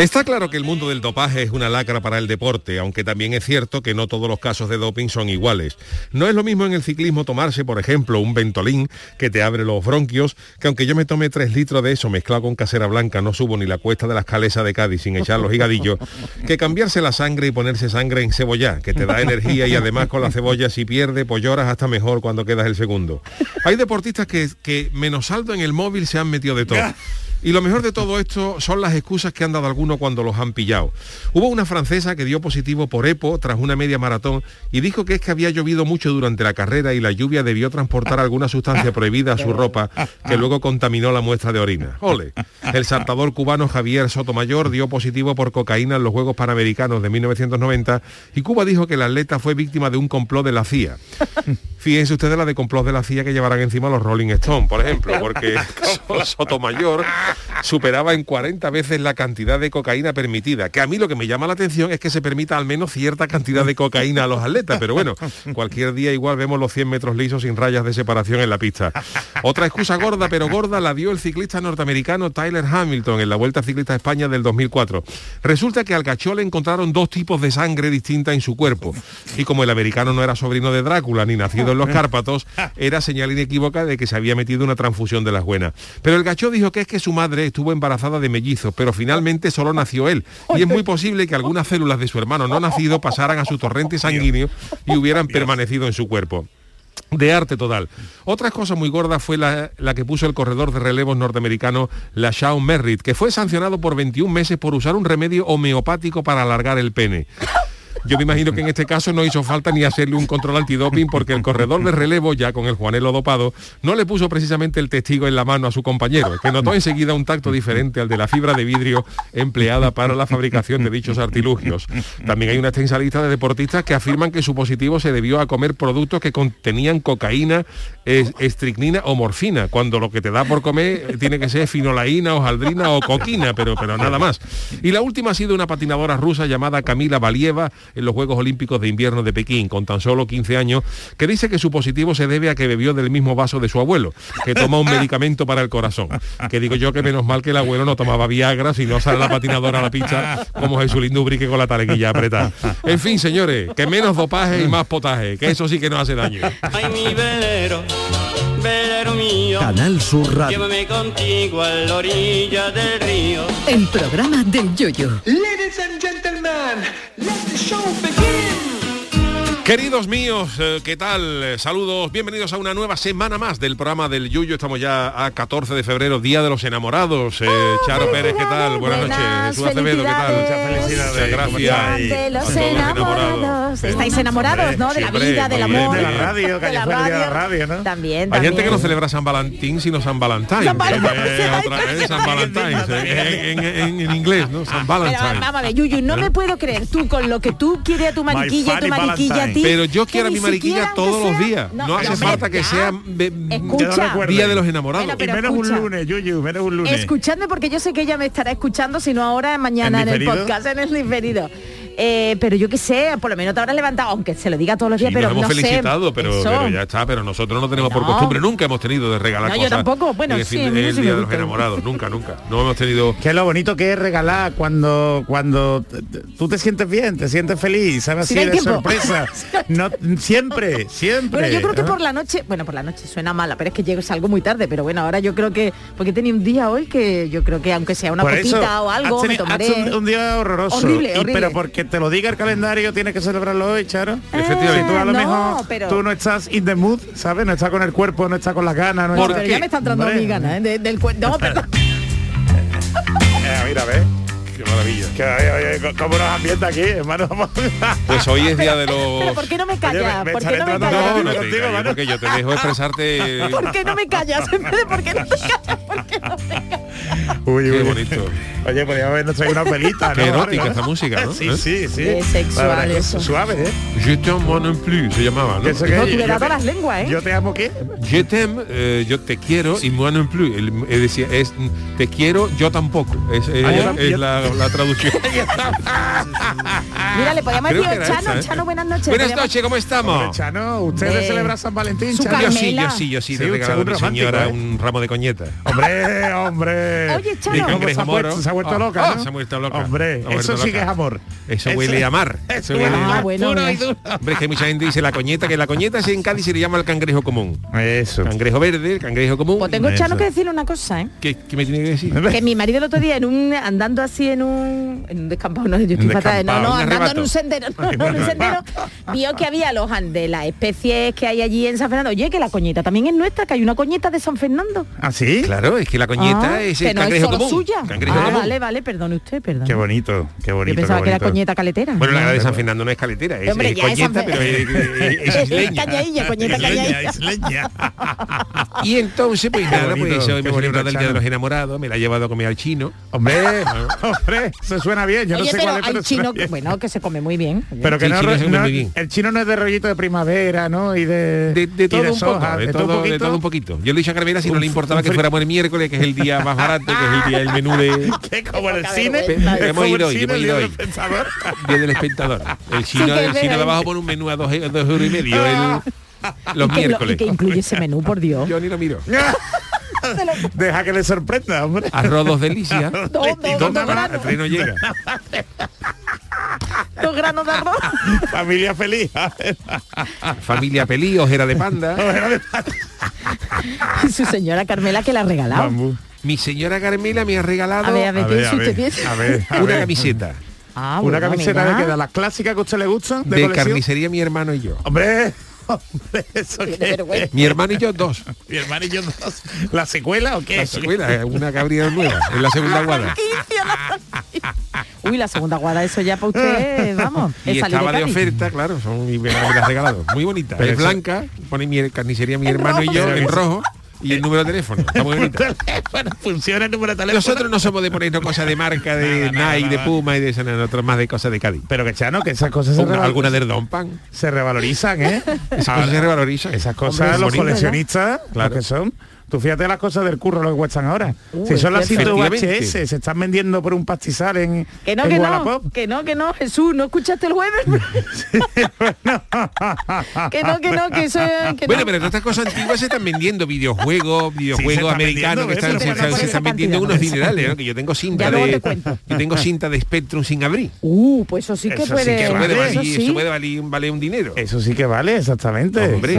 Está claro que el mundo del dopaje es una lacra para el deporte, aunque también es cierto que no todos los casos de doping son iguales. No es lo mismo en el ciclismo tomarse, por ejemplo, un ventolín que te abre los bronquios, que aunque yo me tome tres litros de eso mezclado con casera blanca, no subo ni la cuesta de las calesas de Cádiz sin echar los higadillos, que cambiarse la sangre y ponerse sangre en cebolla, que te da energía y además con la cebolla si pierde, pues lloras hasta mejor cuando quedas el segundo. Hay deportistas que, que menos saldo en el móvil se han metido de todo. Y lo mejor de todo esto son las excusas que han dado algunos cuando los han pillado. Hubo una francesa que dio positivo por EPO tras una media maratón y dijo que es que había llovido mucho durante la carrera y la lluvia debió transportar alguna sustancia prohibida a su ropa que luego contaminó la muestra de orina. Ole. El saltador cubano Javier Sotomayor dio positivo por cocaína en los Juegos Panamericanos de 1990 y Cuba dijo que el atleta fue víctima de un complot de la CIA. Fíjense ustedes la de complot de la CIA que llevarán encima los Rolling Stones, por ejemplo, porque Sotomayor superaba en 40 veces la cantidad de cocaína permitida. Que a mí lo que me llama la atención es que se permita al menos cierta cantidad de cocaína a los atletas, pero bueno, cualquier día igual vemos los 100 metros lisos sin rayas de separación en la pista. Otra excusa gorda, pero gorda, la dio el ciclista norteamericano Tyler Hamilton en la Vuelta Ciclista a España del 2004. Resulta que al cachó le encontraron dos tipos de sangre distinta en su cuerpo. Y como el americano no era sobrino de Drácula ni nacido en los Cárpatos, era señal inequívoca de que se había metido una transfusión de las buenas. Pero el gachó dijo que es que su madre estuvo embarazada de mellizos, pero finalmente solo nació él. Y es muy posible que algunas células de su hermano no nacido pasaran a su torrente sanguíneo y hubieran permanecido en su cuerpo de arte total. Otra cosa muy gorda fue la, la, que puso el corredor de relevos norteamericano, la Shawn Merritt, que fue sancionado por 21 meses por usar un remedio homeopático para alargar el pene. Yo me imagino que en este caso no hizo falta ni hacerle un control antidoping porque el corredor de relevo, ya con el Juanelo dopado, no le puso precisamente el testigo en la mano a su compañero, que notó enseguida un tacto diferente al de la fibra de vidrio empleada para la fabricación de dichos artilugios. También hay una extensa lista de deportistas que afirman que su positivo se debió a comer productos que contenían cocaína, estricnina o morfina, cuando lo que te da por comer tiene que ser finolaína, hojaldrina o coquina, pero, pero nada más. Y la última ha sido una patinadora rusa llamada Camila Valieva, en los Juegos Olímpicos de Invierno de Pekín, con tan solo 15 años, que dice que su positivo se debe a que bebió del mismo vaso de su abuelo, que toma un medicamento para el corazón. Que digo yo que menos mal que el abuelo no tomaba Viagra, si no sale la patinadora a la pista como Jesulín Dubrique con la taleguilla apretada. En fin, señores, que menos dopaje y más potaje, que eso sí que no hace daño. Ay, mi velero, velero mío. Canal Sur Radio. Llévame contigo a la orilla del río. El programa del Yoyo. Ladies and let the show begin. Queridos míos, eh, ¿qué tal? Eh, Saludos, bienvenidos a una nueva semana más del programa del Yuyo. Estamos ya a 14 de febrero, Día de los Enamorados. Eh, Charo Pérez, ¿qué tal? Buenas, noches. Jesús Acevedo, ¿qué tal? Muchas felicidades. gracias. De los enamorados. Estáis enamorados, ¿no? De la vida, del amor. de la radio, que fue el día de la radio, ¿no? También, Hay también. gente que no celebra San Valentín sino San Valentín. San Valentín. San en, inglés, ¿no? San Valentín. vamos a ver, Yuyu, no me puedo creer tú con lo que tú quieres a tu mariquilla y tu funny Pero yo quiero a mi mariquilla todos los días. No, hace hombre, falta que sea be- Escucha. Día de los Enamorados. Y pero menos un lunes, Yuyu, menos un lunes. Escuchadme porque yo sé que ella me estará escuchando, si no ahora, mañana ¿En en, el podcast, en el diferido. Eh, pero yo qué sé, por lo menos te habrás levantado, aunque se lo diga todos los días, Sí, pero nos hemos no sé, felicitado, pero, ya está, pero nosotros no tenemos por costumbre, nunca hemos tenido de regalar No, yo cosas. tampoco, bueno, en el sí, fin el sí Día de los. Enamorados, nunca, nunca. No hemos tenido... Que lo bonito que es regalar cuando cuando tú te sientes bien, te sientes feliz, sabes Si así de tiempo. sorpresa. No, siempre, siempre. Bueno, yo creo que por la noche, bueno, por la noche suena mala, pero es que llego salgo muy tarde, pero bueno, ahora yo creo que, porque tenía un día hoy que yo creo que aunque sea una Por copita eso, o algo, has me tomaré. un, un día horroroso. Horrible, Y- horrible. pero porque te lo diga el calendario, tienes que celebrarlo hoy, Charo. Efectivamente. Si tú a lo no, mejor pero- tú no estás in the mood, ¿sabes? No estás con el cuerpo, no estás con las ganas. No No, estás- pero ya me está entrando Hombre. mi gana, ¿eh? de- del cuento. No, perdón. Eh, mira, ¿ves? Qué maravilla. Que, oye, oye, ¿Cómo nos ambienta aquí, hermano? Pues hoy es día de Pero los... ¿por qué no me Oye, callas? me- me ¿Por qué no me entrando No, callas? no te Contigo, calles, Manu. porque yo te dejo expresarte... ¿Por qué no me callas? En vez de ¿Por qué no me callas? Uy, Qué bonito. Oye, podríamos habernos traído una pelita, ¿no? Qué erótica esta música, ¿no? Sí, ¿Eh? sí, sí. Qué sexual eso. es Suave, ¿eh? Je t'aime moi non plus, se llamaba, ¿no? Que No, tú le das te- las lenguas, ¿eh? Yo te amo, ¿qué? Je t'aime, eh, yo te quiero y moi non plus. El- Es decir, es mm, te quiero, yo tampoco. Es, es- Ah, yo tam- es yo- la, la traducción. Mira, le podíamos decir Chano, esa, ¿eh? Chano, buenas noches. Buenas Podíamos- noches, ¿cómo estamos? Chano, ¿ustedes De- celebran San Valentín, Su Chano? Yo sí, yo sí, yo sí, Sí, le he regalado a mi romántico, señora ¿eh? un ramo de coñeta. Hombre, hombre. Oye, Chano. ¿Y cómo Cangrejo se ha, puesto- se ha vuelto Oh, loca, oh, ¿no? se ha vuelto loca. Hombre, vuelto eso sí loca. que es amor. Eso huele a mar. Eso huele a mar Ah, bueno, puro y bueno. duro. Hombre, es que mucha gente dice la coñeta, que la coñeta es en Cádiz se le llama el cangrejo común. Eso. Cangrejo verde, el cangrejo común. Pues tengo. Chano, que decirle una cosa, ¿eh? ¿Qué, qué me tiene que decir? Que mi marido el otro día en un andando así en un en un descampado, no, yo estoy fatal, no, no, andando en un sendero, no, no, en un sendero, vio que había los de las especies que hay allí en San Fernando. Oye, que la coñeta también es nuestra, que hay una coñeta de San Fernando. ¿Ah, sí? Claro, es que la coñeta Ah, es que el no es cangrejo solo común. suya. Cangrejo ah, común. vale, vale, perdone usted, perdón. Qué bonito, qué bonito. Yo pensaba que era coñeta caletera. Bueno, la de San Fernando no es caletera, es, Hombre, es ya es San coñeta, pero es, es- es Es isleña. cañailla, coñeta cañailla. Y entonces, pues nada, pues hoy qué hemos bonito, celebrado el Día de los Enamorados, me la he llevado a comer al chino. Hombre, hombre, se suena bien. Yo Oye, no sé pero cuál es, hay pero suena chino, bien. bueno, que se come muy bien. Pero que Sí, no, chino no- el chino no es de rollito de primavera, ¿no? Y de De, de y todo un soja, poco, de, un todo, de poquito. todo un poquito. Yo le dicho a Carmela si no le importaba que fuéramos el miércoles, que es el día más barato, que es el día del menú de, como en el Poca cine, Hemos ido el hoy, hemos el ido día hoy. del pensador. día del espectador. El chino, el chino de verdad. abajo pone un menú a dos, euros y medio el- los miércoles. y que incluye ese menú, por Dios. Yo ni lo miro. Deja que le sorprenda, hombre. Arroz dos delicias. Dos, dos, ¿Y dos dónde va? granos, El tren no llega. dos granos de arroz. Familia feliz. Familia Pelí, ojera de panda. Y su señora Carmela que la ha regalado. Bambú. Mi señora Carmela me ha regalado A ver, a ver, A ver, a ver, piense. a ver, a una camiseta Ah, Una bueno, camiseta mira. de que de las clásicas que a usted le gustan de, de carnicería mi hermano y yo. Hombre, hombre, eso. Mi hermano y yo dos. Mi hermano y yo dos. ¿La secuela o qué? La secuela, una cabrera nueva, en la segunda guada. Uy, la segunda guada, eso ya para usted, vamos. Y es salir estaba de oferta, claro, son y me la me la ha regalado. Muy bonita. Pero es blanca, pone mi carnicería mi En hermano y yo en eso- rojo y el número de teléfono. Bonita. bueno, funciona el número de teléfono. Nosotros no somos de ponernos cosas de marca, de Nada, nada, Nike, de nada. Puma y de eso, nosotros más de cosas de Cádiz. Pero que chano, que esas cosas se, Una- reval- alguna del Don Pan. se revalorizan, ¿eh? Esas cosas se revalorizan. Esas cosas, Hombre, los bonito. coleccionistas, Claro. lo que son. Tú fíjate las cosas del curro lo que cuestan ahora. Si son las es cintas cierto. VHS, Efectivamente. se están vendiendo por un pastizal en, Que no, en que no, Wallapop. que no, que no, Jesús, ¿no escuchaste el jueves? que no, que no, que eso que Bueno, no. pero todas estas cosas antiguas se están vendiendo, videojuegos, videojuegos americanos que están, se, no están vendiendo cantidad, unos dinerales, ¿no? que yo tengo cinta Ya luego te de yo tengo cinta de Spectrum sin abrir. Uh, pues eso sí que Eso sí puede, que Eso puede vale, valer, eso sí. eso puede valer, valer un dinero. Eso sí que vale, exactamente. Hombre,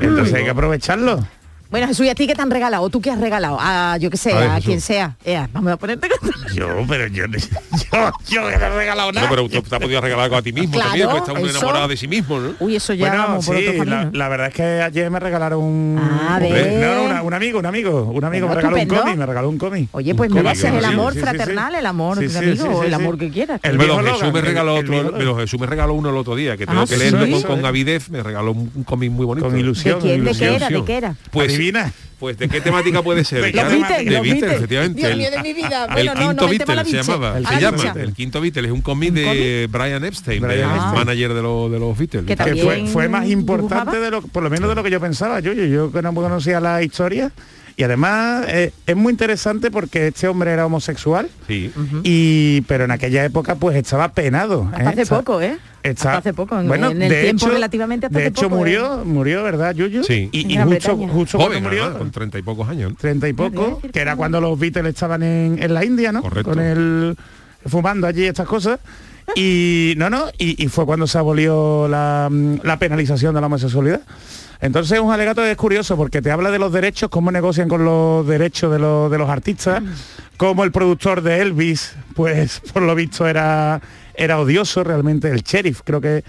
Entonces hay que aprovecharlo. Bueno, Jesús, ¿y a ti qué te han regalado? ¿O tú qué has regalado? A yo que sé, A ver, a, Jesús. quien sea. Ea, vamos a ponerte Yo, pero yo, yo, yo no he regalado No, nada. pero tú te has podido regalar algo a ti mismo Claro, también, porque está uno eso. enamorado de sí mismo, ¿no? Uy, eso ya Bueno, vamos por sí, otro camino. la, la verdad es que ayer me regalaron un... Ah, no, una- un amigo, un amigo, un amigo Bueno, me regaló un cómic, me regaló un cómic. Oye, pues mira, ese es el amor sí, sí, sí. fraternal, el amor Sí, de sí, amigo, sí, o sí, el sí. amor que quieras. El viejo Jesús me regaló otro, pero Jesús me regaló uno el otro día, que tengo Ah, que leerlo con, con avidez, me regaló un, cómic muy bonito. Con ilusión. ¿De quién? ¿De qué ilusión. era? ¿De qué era? Pues, Adivina. pues de qué temática puede ser. ¿De Los? Beatles, de los Beatles, Beatles. efectivamente. Dios El- mío de mi vida. el Bueno, no, quinto no, el tema Beatle la se llamaba, se llama. El quinto Beatle es un cómic de Brian Epstein, Brian manager de, los de los Beatles. Que fue, fue más importante dibujaba. de lo por lo menos de lo que yo pensaba yo yo, yo que no conocía la historia y además eh, es muy interesante porque este hombre era homosexual Sí. y pero en aquella época pues estaba penado Hasta ¿eh? hace Está- poco, ¿eh? está- hasta hace poco, en, bueno, en el de tiempo hecho- relativamente hasta de hace hecho poco. ¿eh? murió murió verdad Yuyu Sí. y, y justo, Joven, cuando murió además, con treinta y pocos años. treinta y poco que era cuando los Beatles estaban en, en la India no Correcto. con el fumando allí estas cosas y no no y, y fue cuando se abolió la, la penalización de la homosexualidad entonces es un alegato que es curioso porque te habla de los derechos cómo negocian con los derechos de los, de los artistas como el productor de Elvis pues por lo visto era era odioso realmente el sheriff creo que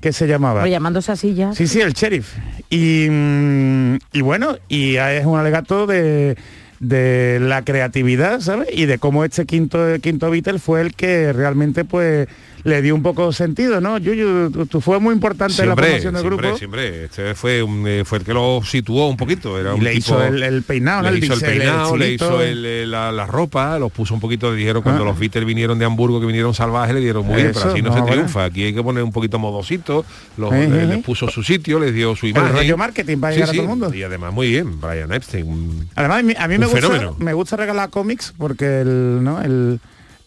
que se llamaba Pero llamándose así ya. Sí, sí, el sheriff. Y, mm, y bueno, y es un alegato de, de la creatividad, ¿sabes? Y de cómo este quinto, quinto Beatle fue el que realmente pues le dio un poco sentido, ¿no? Yuyu, tú, tú fue muy importante en la Siempre, formación del siempre, grupo. siempre. Este fue, un, eh, fue el que lo situó un poquito. Era un le tipo- hizo el, el peinado, ¿no? le hizo el peinado, le chilito. hizo el, eh, la, la ropa, los puso un poquito, dijeron cuando Ah. los Beatles vinieron de Hamburgo, que vinieron salvajes, le dieron muy bien, pero así no, no, se bueno. triunfa. Aquí hay que poner un poquito modosito, los, Eh, eh, eh, les eh. puso su sitio, les dio su El imagen. rollo marketing para Sí, llegar a todo el mundo. Y además muy bien, Brian Epstein. un- Además, a mí, a mí Un me, gusta, me gusta regalar cómics porque el, ¿no? el,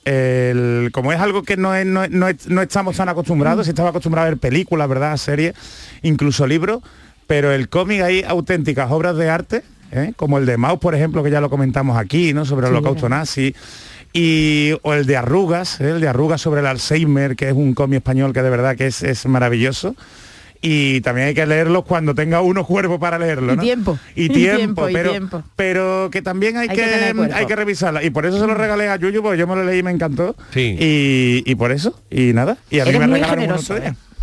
el- como es algo que no, es- no, no es- no estamos tan acostumbrados, si estaba acostumbrado a ver películas, ¿verdad? Series, incluso libros, pero el cómic hay auténticas obras de arte, ¿eh? como el de Maus, por ejemplo, que ya lo comentamos aquí, ¿no? Sobre el Sí, holocausto nazi. Y, o el de Arrugas, ¿eh? el de Arrugas sobre el Alzheimer, que es un cómic español que de verdad que es, es maravilloso. Y también hay que leerlo cuando tenga uno cuerpo para leerlo. Y ¿no? tiempo. Y Y tiempo, y pero, tiempo. pero que también hay, Hay que que, hay que revisarla. Y por eso se lo regalé a Yuyu, porque yo me lo leí y me encantó. Sí. Y, y por eso, y nada. Y a mí Eres me regalaron uno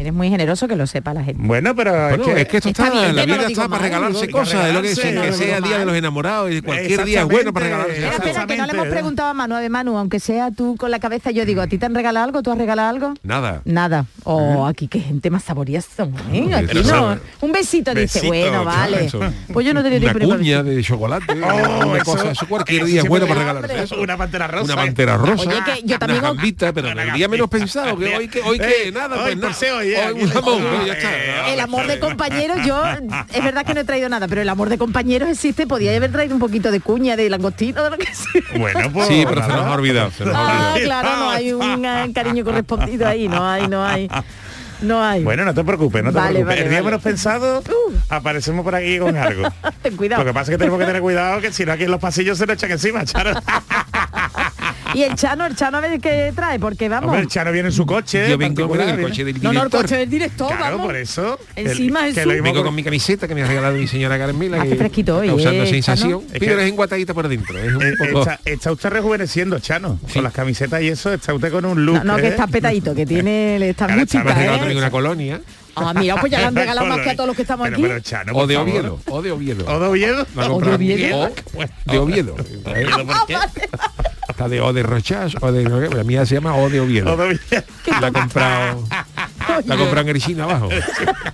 ¿eh? Eres muy generoso que lo sepa la gente. Bueno, pero Bueno, es que, es que esto está está, bien, la no vida digo está para mal, regalarse digo, cosas, es lo que no que sea digo día de mal. los enamorados y cualquier día es bueno para regalarse. Espera, espera, que no le hemos preguntado a Manu. A ver, Manu, aunque sea tú con la cabeza, yo digo, ¿a ti te han regalado algo? ¿Tú has regalado algo? Nada. Nada. O aquí qué gente más saboriosa. ¿eh? Aquí no. Un besito, dice. Besito, Bueno, claro, vale. eso. Pues yo no te Una tiempo ni para cuña de chocolate, Oh, una eso- cosa, eso cualquier día es bueno para regalarse. Una pantera rosa. Una pantera rosa. Oye, que yo también- Una pero el día menos pensado, que hoy que, hoy que Eh, nada, hoy pues nada. Eh, Hoy un aquí- jamón, ya está. El amor de compañeros, yo es verdad que no he traído nada, pero el amor de compañeros existe. Podía haber traído un poquito de cuña, de langostino, de lo que sea. Bueno, pues Sí, pero se nos ha olvidado. se nos ha Ah, olvidado. claro, no hay un eh, cariño correspondido ahí, no hay, no hay. No hay. Bueno, no te preocupes, no te Vale, preocupes. vale, el día vale. menos pensado, Uh. aparecemos por aquí con algo. Ten cuidado. Lo que pasa es que tenemos que tener cuidado que si no aquí en los pasillos se nos echan encima, Charo. Y el Chano, el Chano a ver qué trae, porque vamos. Hombre, el Chano viene en su coche. Yo vengo en el coche del no, no, el director. coche del director, Claro, vamos. por eso. Encima el, es que lo Vengo con- con mi camiseta que me ha regalado mi señora Carmela. Hace que fresquito hoy, Causando ¿eh, sensación. Es Pero que- es enguatadita por dentro. Es un Eh, poco... está, está usted rejuveneciendo, Chano. Sí. Con las camisetas y eso, está usted con un look. No, no, que ¿eh? está petadito, que tiene, Claro, Chica, regalado ¿eh? también una colonia. Ah, mira, pues ya le han regalado más que a todos los que estamos Pero, aquí. pero, Chano, O de favor. Oviedo. O de Oviedo. ¿O de Oviedo? O de. Oviedo. O de Oviedo. Está de O de Rochas o de... La mía se llama O de ¿O Oviedo. La ha comprado... La ha comprado en Erechina abajo.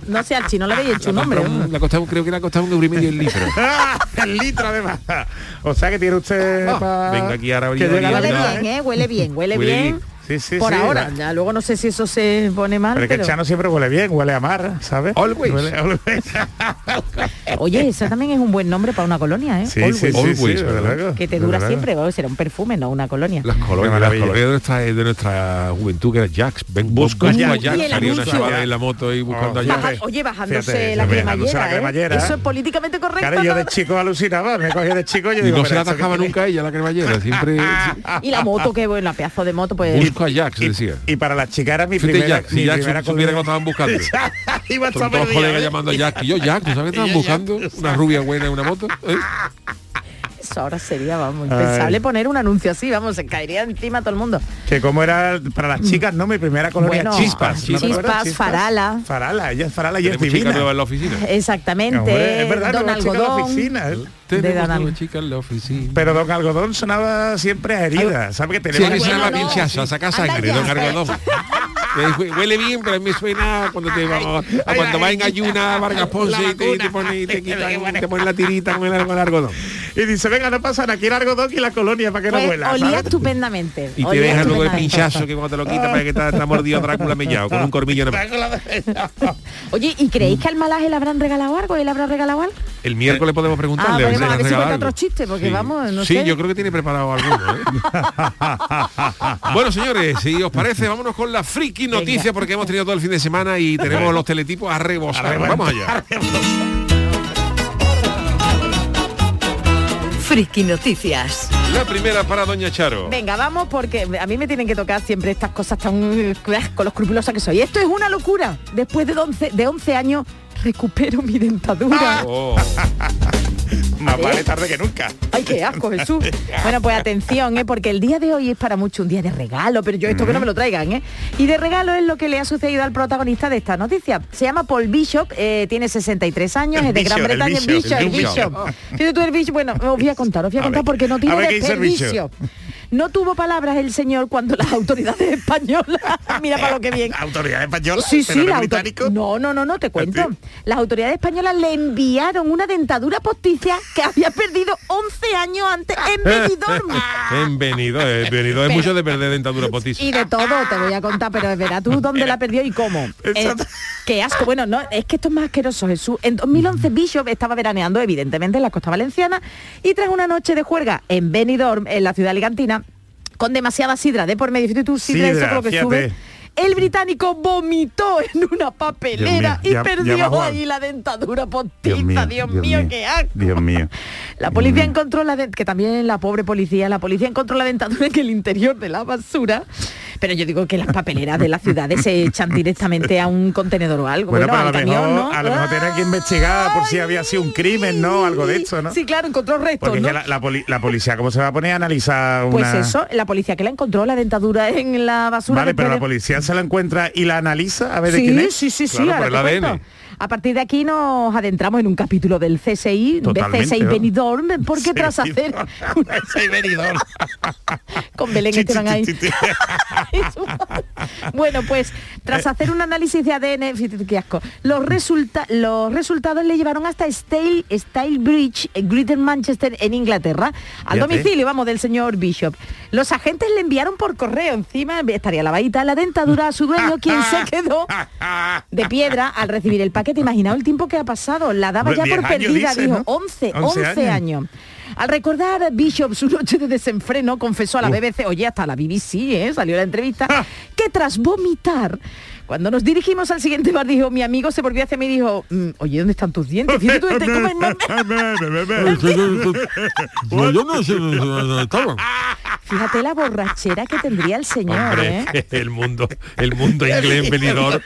No sé, al chino le habéis hecho un La comprado un- la ha costado- creo que le ha costado un euro y medio el litro. ¡Ah! El litro además. O sea que tiene usted pa- venga aquí ahora llega la Huele bien, ¿eh? Huele bien, huele, Huele bien. bien. Sí, sí, Por sí. ahora, ya luego no sé si eso se pone mal, Pero es que el Chano siempre huele bien, huele a mar, ¿sabes? Always. Huele- always. Oye, ese también es un buen nombre para una colonia, ¿eh? Sí, Always. sí, sí, Always, Que te dura siempre, o será un perfume, no una colonia. Las colonias, las colonias de nuestra, de nuestra juventud, que era Jax. Ven, Busco busco, a a Jax. Salía una anuncio. chavala en la moto y buscando Oh, a. Jax. Baja- oye, bajándose Fíjate, la cremallera, la ¿eh? cremallera. Eso es políticamente correcto. Claro, yo de chico alucinaba, me cogía de chico y yo Y digo, no se la atajaba nunca ella, la cremallera. Siempre Y la moto, que bueno, la pedazo de moto, pues... busco a Jax, decía. Y para las chicas era mi Fíjate, primera, Jack, si mi Jack primera supiera que lo estaban buscando. Iba a Son estar todos los colegas llamando a Jack. Y yo, Jack, ¿tú sabes que estaban buscando Jack, una rubia buena en una moto? ¿Eh? Eso ahora sería, vamos, impensable Ay. poner un anuncio así, vamos, se caería encima todo el mundo. Que como era para las chicas, no, mi primera colonia Bueno, Chispas. ¿no te Chispas, acuerdas? Farala. Farala, ella es Farala y es chica divina. nueva en la oficina. Exactamente. Hombre, es verdad, Don nueva chica en la Algodón. oficina. ¿eh? Tenemos nueva chica en la oficina. Pero Don Algodón sonaba siempre a herida. ¿Sabe que Sí, tenemos mí Bueno, no. pinchazo, saca sangre, don Algodón. Hue- Huele bien, pero a mí me suena cuando te vamos, a cuando va en ayuna Vargas Ponce y te, te pone, te quitan, te pone la tirita con el, con el algodón. Y dice, venga, no pasa nada, aquí el algodón y la colonia para que no Pues huela. olía ¿sabes? estupendamente. Y te olía deja luego el pinchazo que cuando te lo quita para que te, te ha mordido Drácula mellado con un cormillo en la Oye, ¿y creéis que al malaje le habrán regalado algo? ¿Él habrá regalado algo? El miércoles podemos preguntarle. Ah, a ver si cuenta otro chiste, porque vamos, no sí, sé. yo creo que tiene preparado alguno. ¿eh? bueno, señores, si os parece, vámonos con la friki noticia porque hemos tenido todo el fin de semana y tenemos los teletipos a rebosar. Vamos allá. Friki Noticias. La primera para Doña Charo. Venga, vamos porque a mí me tienen que tocar siempre estas cosas tan eh, con lo escrupulosa que soy. Esto es una locura. Después de 11, de 11 años recupero mi dentadura. Oh. Más vale tarde que nunca. Ay, qué asco, Jesús. Bueno, pues atención, ¿eh? porque el día de hoy es para mucho un día de regalo, pero yo esto que no me lo traigan, ¿eh? Y de regalo es lo que le ha sucedido al protagonista de esta noticia. Se llama Paul Bishop, eh, tiene 63 años, El es de Gran el Bretaña. Bishop, Bishop, el el Bishop. Bishop. Fíjate tú el Bishop. Bueno, os voy a contar, os voy a, A contar ver, porque no tiene el desperdicio. No tuvo palabras el señor cuando las autoridades españolas, mira para lo que bien, Autoridad española, Sí, sí, no la auto- británico. No, no, no, no, te cuento. sí? Las autoridades españolas le enviaron una dentadura postiza que había perdido 11 años antes en Benidorm. En venido, eh, venido es mucho de perder dentadura postiza. Y de todo te voy a contar, pero verás tú dónde la perdió y cómo. Eh, qué asco. Bueno, no, es que esto es más asqueroso, Jesús. En 2011 Bishop estaba veraneando, evidentemente, en la costa valenciana y tras una noche de juerga en Benidorm, en la ciudad alicantina, con demasiada sidra de por medio, tú, sidra, Sidra, eso lo que fíjate. sube. El británico vomitó en una papelera y perdió ahí la dentadura postiza. Dios mío, qué asco. Dios mío. La policía encontró la que también la pobre policía, la policía encontró la dentadura en el interior de la basura. Pero yo digo que las papeleras de las ciudades se echan directamente a un contenedor o algo. Bueno, Bueno, pero a lo camión, mejor, ¿no? a lo mejor tenía que investigar por si había sido un crimen, ¿no? Algo de eso, ¿no? Sí, claro, encontró restos, Porque la, la poli- la policía, ¿cómo se va a poner a analizar Pues una... eso, la policía que la encontró la dentadura en la basura. Vale, pero la de- policía se la encuentra y la analiza a ver de Sí, quién es. sí, sí, sí, Claro, ahora por el. ADN. A partir de aquí nos adentramos en un capítulo del CSI, de CSI ¿no? Benidorm, porque Sí, tras hacer una- Ese venidor. con Belén Chi, Esteban chi, ahí. chi, bueno, pues tras Eh. hacer un análisis de ADN, qué asco, los, resulta los resultados le llevaron hasta Stale, Style Bridge, en Greater Manchester, en Inglaterra, al Fíjate. domicilio, vamos, del señor Bishop. Los agentes le enviaron por correo, encima estaría la vaita, la dentadura a su dueño, quien se quedó de piedra al recibir el paquete. Imaginaos el tiempo que ha pasado, la daba ya 10 por años, perdida, dice, dijo, ¿no? 11, 11 11 años. Al recordar Bishop su noche de desenfreno, confesó a la BBC, oye, hasta la BBC, ¿eh? salió la entrevista, que tras vomitar, cuando nos dirigimos al siguiente bar, dijo, mi amigo se volvió hacia mí y dijo, "Mm, oye, ¿dónde están tus dientes? Fíjate tú, ¿cómo es- yo no sé dónde estaban. Fíjate la borrachera que tendría el señor, Hombre, ¿eh? el mundo, el mundo inglés en venidor.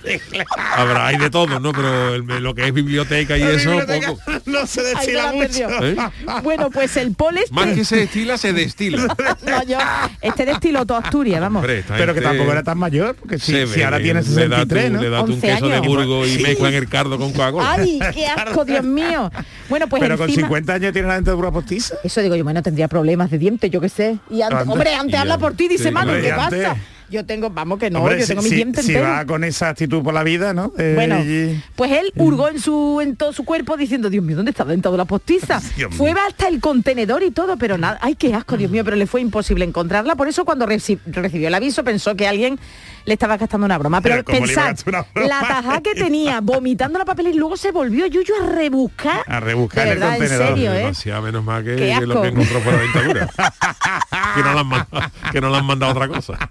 Habrá hay de todo, ¿no? Pero el- lo que es biblioteca y eso, poco. no se destila la mucho. ¿Eh? Bueno, pues el Paul este... Más que se destila, se destila. No, yo, este destiló toda Asturias, vamos. Hombre, Pero que tampoco era tan mayor, porque si, si ahora tiene le da 63, tu- ¿no? Le da tu un 11 queso de años. Burgos y Sí. mezclan el cardo con Coca-Cola. ¡Ay, qué asco, Dios mío! Bueno, pues Pero con encima... 50 años tiene la dentadura postiza. Eso digo yo, bueno, tendría problemas de dientes, yo qué sé. Y antes, hombre, antes Y habla por ti, dice sí, ¿qué pasa? Yo tengo, vamos que no, Hombre, yo si- tengo mis si, dientes si va con esa actitud por la vida, ¿no? Eh, Bueno, y- pues él hurgó en su en todo su cuerpo diciendo, Dios mío, ¿dónde está la dentadura postiza? Dios Fue mío. hasta el contenedor y todo, pero nada, ay, qué asco, Dios mío, pero le fue imposible encontrarla. Por eso cuando reci- recibió el aviso pensó que alguien le estaba gastando una broma. Pero, Pero la taja que tenía vomitando la papel y luego se volvió Yuyu a rebuscar. A rebuscar de el verdad, en contenedor. serio, ¿eh? Demasiado menos mal que, lo que encontró fue la dentadura. que, no le han mandado, que no le han mandado otra cosa.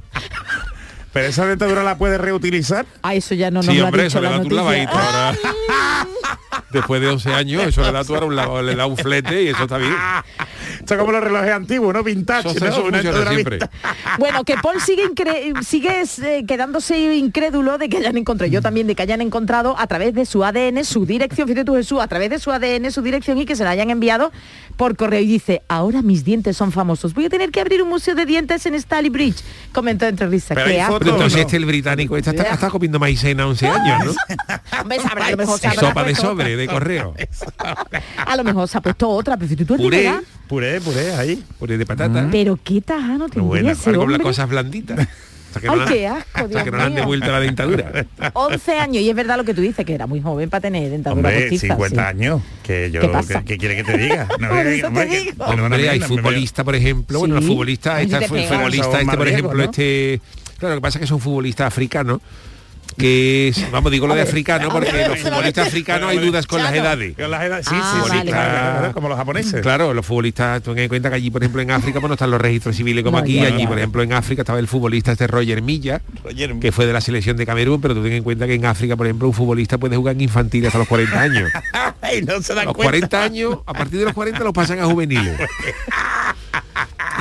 Pero esa dentadura la puede reutilizar. Ah, eso ya no nos sí, lo ha dicho eso la noticia. ahora. Después de 11 años, eso le da ahora un, le da un flete y eso está bien. Esto es como los relojes antiguos, ¿no? Vintage. Bueno, que Paul sigue, sigue eh, quedándose incrédulo de que hayan encontrado, yo también, de que hayan encontrado a través de su ADN, su dirección, fíjate tú Jesús, a través de su ADN, su dirección y que se la hayan enviado por correo. Y dice, ahora mis dientes son famosos, voy a tener que abrir un museo de dientes en Staley Bridge. Comentó entre risas. Entonces no. este el británico este está, está comiendo maicena 11 años, ¿no? Hombre, sabrá, a lo mejor se Y habrá sopa de de correo. A lo mejor se ha puesto otra, pero fíjate tú el Puré. Puré, puré, ahí. puré de patata. Pero qué tajano tendría buena, ese Algo con las hombre. cosas blanditas. Hasta que Ay, no qué han- asco, hasta Dios que no le han devuelto la dentadura. 11 años, y es verdad lo que tú dices, que era muy joven para tener dentadura Hombre, postiza, 50 sí. años. Que yo, ¿Qué pasa? ¿qué, quiere que te diga? No, Por que- eso te hombre, que- Hombre, hay futbolistas, por ejemplo, bueno, los Sí. este si te fue pega. futbolista, este, por ejemplo, ¿no? este. Claro, lo que pasa es que son futbolistas africanos, que es, vamos, digo lo de africano, porque los futbolistas africanos hay dudas con las edades. Con las edades- Sí, Ah, sí, vale, vale. como los japoneses. Claro, los futbolistas, ten en cuenta que allí, por ejemplo, en África, pues no están los registros civiles como No, aquí. allí, por ejemplo, en África estaba el futbolista este Roger Milla, Roger que fue de la selección de Camerún, pero tú ten en cuenta que en África, por ejemplo, un futbolista puede jugar en infantil hasta los 40 años. Ay, no se A dan los cuenta. 40 años, a partir de los 40 los pasan a juveniles.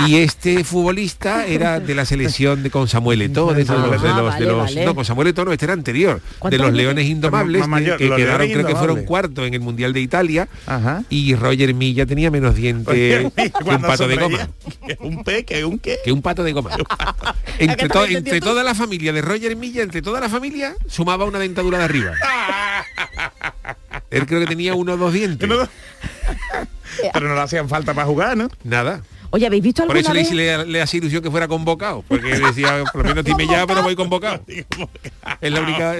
Y este futbolista era de la selección de con Samuel Eto'o, de, todos los, de Ah, los, vale, de los- vale. no, con Samuel Eto'o no, este era anterior, de ¿Cuántos los Leones Indomables, mayor, que quedaron, creo que fueron cuartos en el Mundial de Italia, Ajá. y Roger Milla tenía menos dientes que un pato de goma. que Un pe, que un qué. Que un pato de goma. ¿A entre to- entre toda la familia de Roger Milla, entre toda la familia, sumaba una dentadura de arriba. Él creo que tenía uno o dos dientes. Pero no le hacían falta para jugar, ¿no? Nada. Oye, ¿habéis visto Por alguna eso le, vez? le, le hacía ilusión que fuera convocado. Porque decía, por lo menos dime ya, pero voy convocado. Es la única...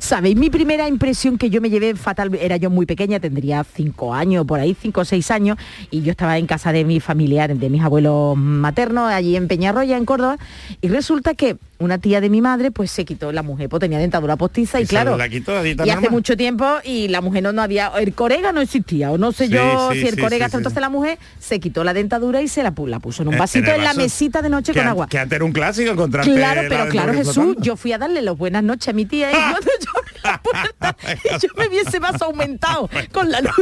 ¿Sabéis mi primera impresión que yo me llevé fatal? Era yo muy pequeña, tendría cinco años, por ahí, cinco o seis años, y yo estaba en casa de mis familiares, de mis abuelos maternos, allí en Peñarroya, en Córdoba, y resulta que una tía de mi madre, pues se quitó la mujer, pues tenía dentadura postiza, y claro, la quitó, y hace mucho tiempo, y la mujer no, no había, el corega no existía, o no sé Sí, yo sí, si el sí, corega, sí, sí. Entonces la mujer se quitó la dentadura y se la, la puso en un Eh, vasito en la vaso. mesita de noche con agua. Que antes era un clásico encontrarte Claro, la pero claro, Jesús, flotando. yo fui a darle las buenas noches a mi tía y cuando yo la puerta y yo me viese más aumentado con la luz.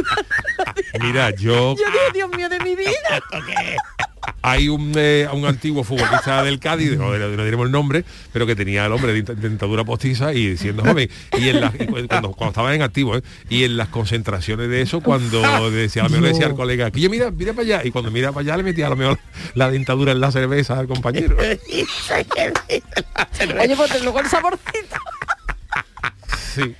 Mira, yo... Yo digo, Dios mío de mi vida. Hay un, eh, un antiguo futbolista del Cádiz, no, no diremos el nombre, pero que tenía el hombre de dent- dentadura postiza y siendo joven. Y, en las- y cu- cuando, cuando estaba en activo, ¿eh? y en las concentraciones de eso, cuando decía, a lo mejor le decía al colega, que yo mira, mira para allá, y cuando mira para allá le metía a lo mejor la dentadura en la cerveza al compañero. Oye, pues luego el saborcito. Sí.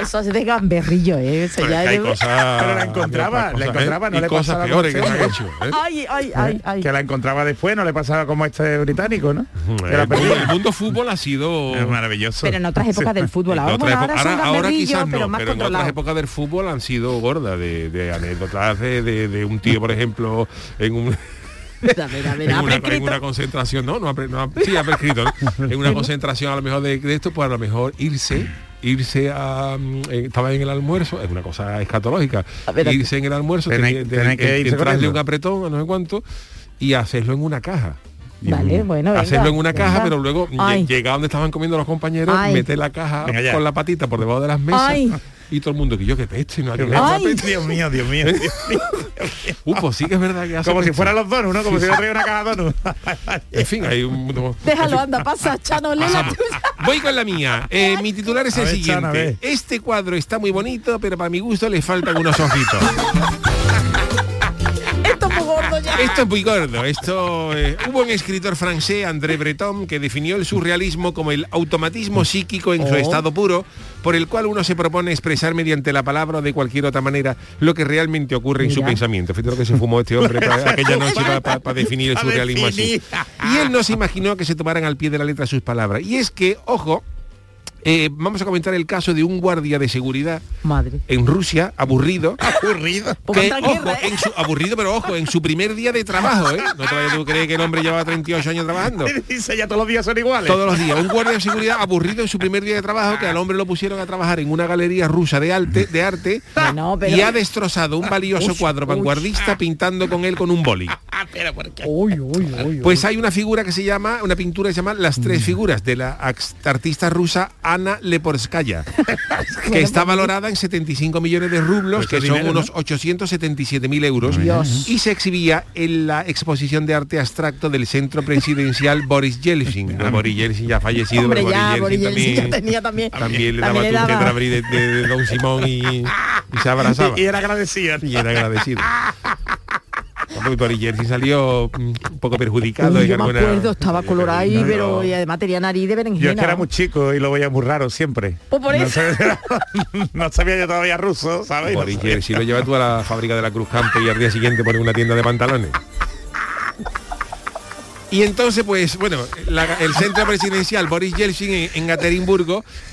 Eso es de gamberrillo, ¿eh? Eso ya Hay es de- cosas, Pero la encontraba, cosas, la ¿eh? encontraba, no y le cosas pasaba peores que se como han este hecho. ¿eh? Ay, ay, ay, ay. Que la encontraba después, no le pasaba como este británico, ¿no? El mundo, fútbol ha sido Es maravilloso. Pero en otras épocas del fútbol, ahora, bueno, ahora, quizás pero no, más pero en otras épocas del fútbol han sido gordas de, de anécdotas de, de- de un tío, por ejemplo, en un A ver, a ver, en una, en prescrito. una concentración, no, no, ha, no ha- sí ha prescrito, ¿no? en una concentración a lo mejor de, de esto, pues a lo mejor irse irse a mm, eh, estaba en el almuerzo es una cosa escatológica ver, irse en el almuerzo de- tenéis que irse entrarle un apretón a no sé cuánto y hacerlo en una caja Vale, bueno, venga, hacerlo en una caja, pero luego Ay. llega donde estaban comiendo los compañeros, Ay. meter la caja con la patita por debajo de las mesas Ay. Y todo el mundo que yo que peste, no Qué Aquí- Ay. Dios mío, Dios mío. Dios mío. Uh, pues sí que es verdad que hace Como si fueran los donuts, ¿no? Como si hubiera traído una caja de donuts. En fin, hay un... Déjalo, anda, pasa, Chano, lee la tuya. Voy con la mía. Eh, mi titular es A el ver, siguiente. Este cuadro está muy bonito, pero para mi gusto le faltan unos ojitos. Esto es muy gordo. Esto eh, hubo un escritor francés, André Breton, que definió el surrealismo como el automatismo psíquico en su Oh. estado puro, por el cual uno se propone expresar mediante la palabra o de cualquier otra manera lo que realmente ocurre en su pensamiento. Fíjate lo que se fumó este hombre para aquella noche para definir el surrealismo así. Y él no se imaginó que se tomaran al pie de la letra sus palabras. Y es que, ojo, eh, vamos a comentar el caso de un guardia de seguridad Madre. en Rusia, aburrido, Aburrido. Pongan que, ojo, guerra, ¿eh? en su, aburrido, pero ojo, en su primer día de trabajo, ¿eh? No te vayas tú a creer que el hombre llevaba 38 años trabajando. Dice ya todos los días son iguales. Todos los días. Un guardia de seguridad aburrido en su primer día de trabajo, que al hombre lo pusieron a trabajar en una galería rusa de arte, de arte Bueno, pero- y ha destrozado un valioso cuadro vanguardista pintando con él con un boli. Ah, pero ¿por qué? Uy, uy, uy. Pues hay una figura que se llama, una pintura que se llama Las tres figuras de la artista rusa Ana Leporskaya, que está valorada en 75 millones de rublos, Pues que son dinero, ¿no? unos 877 mil euros, Dios. y se exhibía en la exposición de arte abstracto del centro presidencial Boris Yeltsin. No, Boris Yeltsin ya ha fallecido, Hombre, pero ya, Boris Yeltsin ya también, tenía también. también le daba también le tu daba. de, de- de Don Simón y, y se abrazaba. Y era agradecido. Y era agradecido. Porque Boris Yeltsin salió mm, un poco perjudicado. Uy, yo me alguna- acuerdo, estaba colorado ahí, No, pero y además tenía nariz de berenjena. Yo es que era muy chico y lo veía muy raro siempre. Pues por no, eso. sabía, no sabía yo todavía ruso, ¿sabes? No sabía. Yeltsin lo lleva tú a la fábrica de la Cruz Campo y al día siguiente pone una tienda de pantalones. Y entonces, pues, bueno, la- el centro presidencial Boris Yeltsin en, en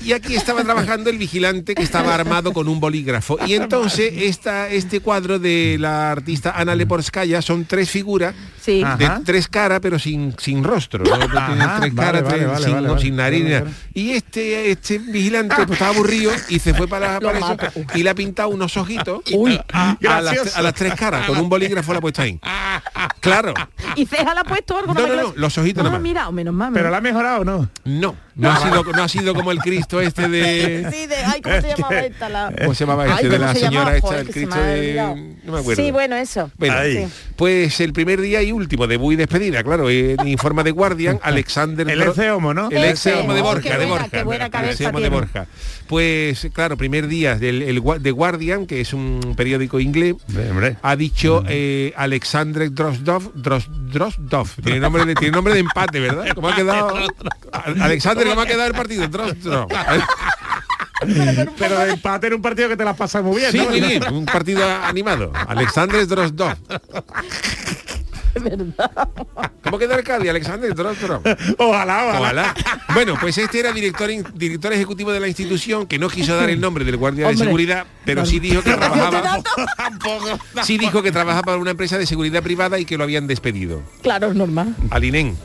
y aquí estaba trabajando el vigilante que estaba armado con un bolígrafo. Y entonces esta, este cuadro de la artista Ana Leporskaya son tres figuras Sí. De Ajá. tres caras pero sin, sin rostro ¿no? Tiene Ajá, tres vale, caras vale, sin, nariz y este este vigilante pues, estaba aburrido y se fue para, eso y le ha pintado unos ojitos Uy. a, a las, Gracioso. a las tres caras con un bolígrafo la ha puesto ahí claro ¿Y ceja la ha puesto algo? No, no, no, los ojitos Ah, nada más. mira, menos mal. Pero la ha mejorado, ¿o ¿no? no No ha sido, no ha sido como el Cristo este de. Sí, de, ay, ¿cómo se llamaba esta? La... ¿Cómo se llamaba este Ay, de ¿cómo la se señora esta, Joder, el Cristo de. No me acuerdo. Sí, bueno, eso. Bueno, Ahí. Sí. pues el primer día y último de y despedida, claro, en informa de Guardian, Alexander El ex homo, ¿no? El ex homo de Borja, de Borja. qué buena el cabeza ex homo de. Borja. Pues claro, primer día del el de Guardian, que es un periódico inglés, Hombre. ha dicho eh, Alexander Drozdov, Drozdov, tiene nombre de, tiene nombre de empate, ¿verdad? ¿Cómo ha quedado? Alexander, ¿cómo ha quedado el partido? Pero de empate en un partido que te la pasas muy bien, Sí, ¿no? muy bien, un partido animado. Alexander Drozdov. ¿Cómo quedó el Cádiz? Alexander. Ojalá, ojalá. Ojalá. Bueno, pues este era director, director ejecutivo de la institución que no quiso dar el nombre del guardia de seguridad, pero sí dijo que trabajaba. Tampoco. Sí dijo que trabajaba para una empresa de seguridad privada y que lo habían despedido. Claro, es normal. Alinén.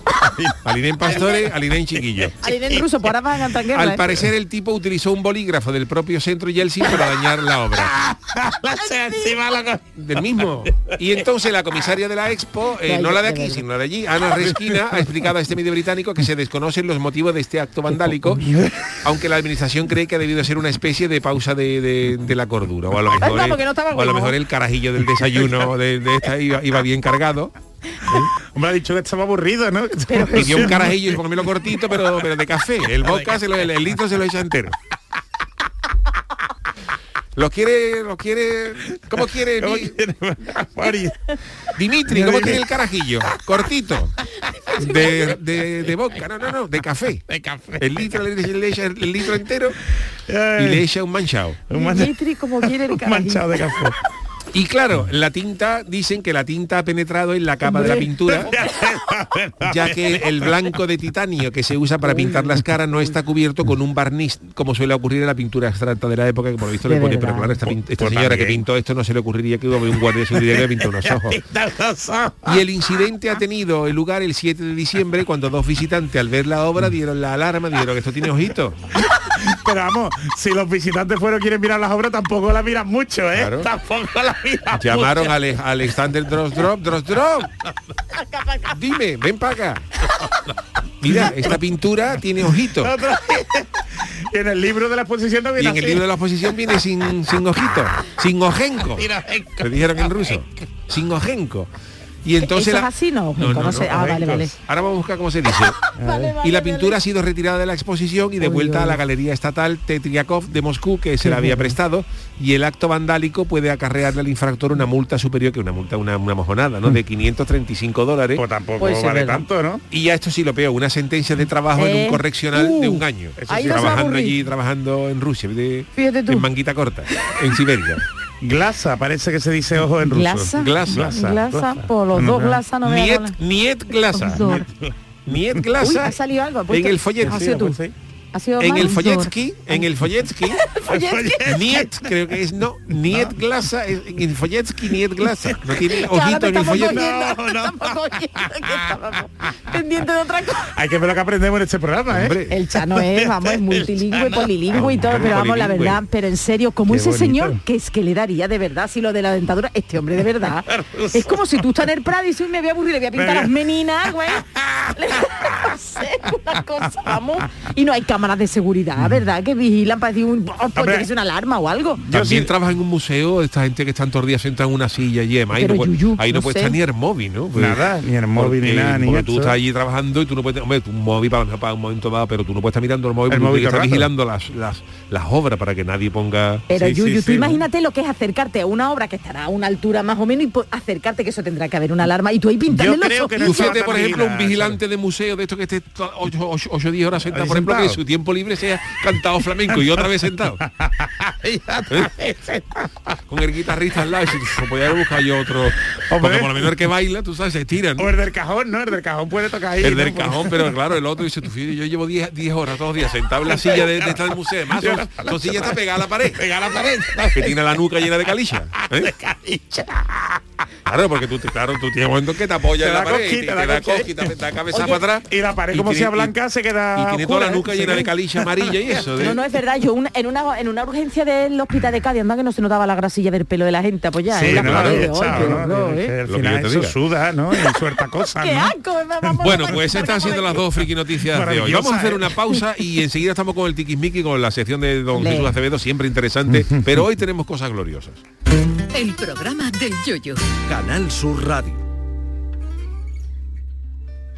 Alinén Pastore, Alinén Chiquillo. Aline ruso, por ahora van a guerra, Al ¿eh? parecer el tipo utilizó un bolígrafo del propio centro Yeltsin para dañar la obra. Del mismo. Y entonces la comisaria de la Expo, eh, no la de aquí, sino la de allí, Ana Resquina, ha explicado a este medio británico que se desconocen los motivos de este acto vandálico, aunque la administración cree que ha debido ser una especie de pausa de, de- de la cordura. O a lo mejor, el, no o a lo mejor el carajillo del desayuno de, de esta iba, iba bien cargado. Hombre, ha dicho que estaba aburrido, ¿no? Pidió un carajillo y comérmelo cortito, pero, pero de café. El vodka, se lo, el, el litro se lo echa entero. Lo quiere, lo quiere, ¿cómo quiere? Dimitri, ¿cómo quiere el carajillo? Cortito. De, de, de vodka, no, no, no, de café. De café. El litro le, le echa el, el litro entero y le echa un manchado. un man- Dimitri, como quiere el un carajillo. manchado de café. Y claro, la tinta, dicen que la tinta ha penetrado en la capa de la pintura, ya que el blanco de titanio que se usa para pintar las caras no está cubierto con un barniz, como suele ocurrir en la pintura abstracta de la época, que por lo visto le pone, verdad. pero claro, esta, pin- esta Pues señora que también. pintó esto no se le ocurriría que hubo un guardia de seguridad que le pintó unos ojos. Y el incidente ha tenido lugar el 7 de diciembre cuando dos visitantes al ver la obra dieron la alarma, dijeron que esto tiene ojitos. Pero vamos, si los visitantes fueron quieren mirar las obras, tampoco la miran mucho, ¿eh? Claro. Tampoco la Llamaron a Ale- a Alexander Drosdrop, Drosdrop. Dime, ven para acá. Mira, esta pintura tiene ojitos. Otro- y en el libro de la exposición no Y viene en el libro de la oposición viene sin, sin ojitos, sin ojenco. Le dijeron en ruso. Sin ojenco. Y entonces ¿Eso la- es así? No, No, no, no sé. no, Ah, vale, vale. Ahora vamos a buscar cómo se dice. Vale, y la vale, pintura ha sido retirada de la exposición y devuelta Uy, a la. Galería Estatal Tetriakov de Moscú, que se la había prestado, y el acto vandálico puede acarrearle al infractor una multa superior, que una multa, una, una mojonada, ¿no? De 535 dólares. Pues tampoco Pues sí, vale verdad. tanto, ¿no? Y ya esto sí lo peor, una sentencia de trabajo en Eh, un correccional uh, de un año. ahí no se va a trabajando allí, trabajando en Rusia, de- en manguita corta, en Siberia. Glasa, parece que se dice ojo en ruso. Glasa. Glasa. Glasa, por los dos glasa no me Niet, niet glasa. Niet Uy, glasa. ha salido algo. en el folleto. En el Folletsky, en el Folletsky, Folletsky. Niet, creo que es no, Niet glasa, en el Folletsky Niet glasa. No tiene ojito en el No, no. pendiente de otra cosa. Hay que ver lo que aprendemos en este programa, ¿eh? Hombre, El Chano es, vamos, es multilingüe, polilingüe y todo, Hombre, pero vamos, la verdad, pero en serio, como ese bonito. señor, que es que le daría de verdad, si lo de la dentadura, este hombre de verdad, es como si tú estás en el Prado y dices, "Uy, me voy a aburrir, le voy a pintar las meninas, güey. No sé, una cosa, vamos. Y no hay cámaras de seguridad, ¿verdad? Que vigilan para decir, un, oh, pues ser una alarma o algo. También sí- trabaja en un museo, esta gente que están todos los días sentada en una silla y demás. Ahí no, puede, Yuyu, ahí no no puede sé. estar ni el móvil, ¿no? Pues, Nada, ni el móvil ni porque- nada, ni porque tú eso. estás allí trabajando y tú no puedes, hombre, tu móvil para, para un momento dado, pero tú no puedes estar mirando el móvil, El porque móvil rato. vigilando las, las, las obras para que nadie ponga... Pero Sí, Yuyu, sí, tú sí. imagínate lo que es acercarte a una obra que estará a una altura más o menos y po- acercarte que eso tendrá que haber una alarma y tú ahí pintarle Yo los tan por ejemplo, un vigilante de museo de esto que esté 8 o 10 horas sentado, por ejemplo, que su tiempo libre sea cantado flamenco y otra vez sentado. Con el guitarrista al lado, y si se podía haber buscado yo otro. Porque por lo menos el que baila, tú sabes, se estiran. O el del cajón, ¿no? El del cajón puede tocar ahí. El ¿no? del cajón, pero claro, el otro dice, tú fíjate, yo llevo 10 10 horas todos los días sentado en la silla de, de esta del museo. Además, son, son sillas está pegada a la pared. Pega a la pared. Que tiene la nuca llena de calicha. ¿eh? Claro, porque tú, te- claro, tú tienes un momento que te apoyas Te en la pared y cosquita, te te da cabeza Oye, para atrás. y la pared, como sea blanca, se queda Y tiene toda la ¿eh? nuca Sí, llena de sí. calicia amarilla y eso. de- No, no es verdad. Yo una- en una en una urgencia del hospital de Cádiz, anda que no se notaba la grasilla del pelo de la gente apoyada Sí, en la no, Que ¿eh? al final eso diga. suda, ¿no? Y suelta cosas, ¡Qué ¿no? asco! me- vamos, Bueno, pues estas han sido las dos friki noticias de hoy. Vamos a hacer ¿eh? una pausa y enseguida estamos con el tiquismiqui, con la sección de don Le. Jesús Acevedo, siempre interesante, pero hoy tenemos cosas gloriosas. El programa del yoyo. Canal Sur Radio.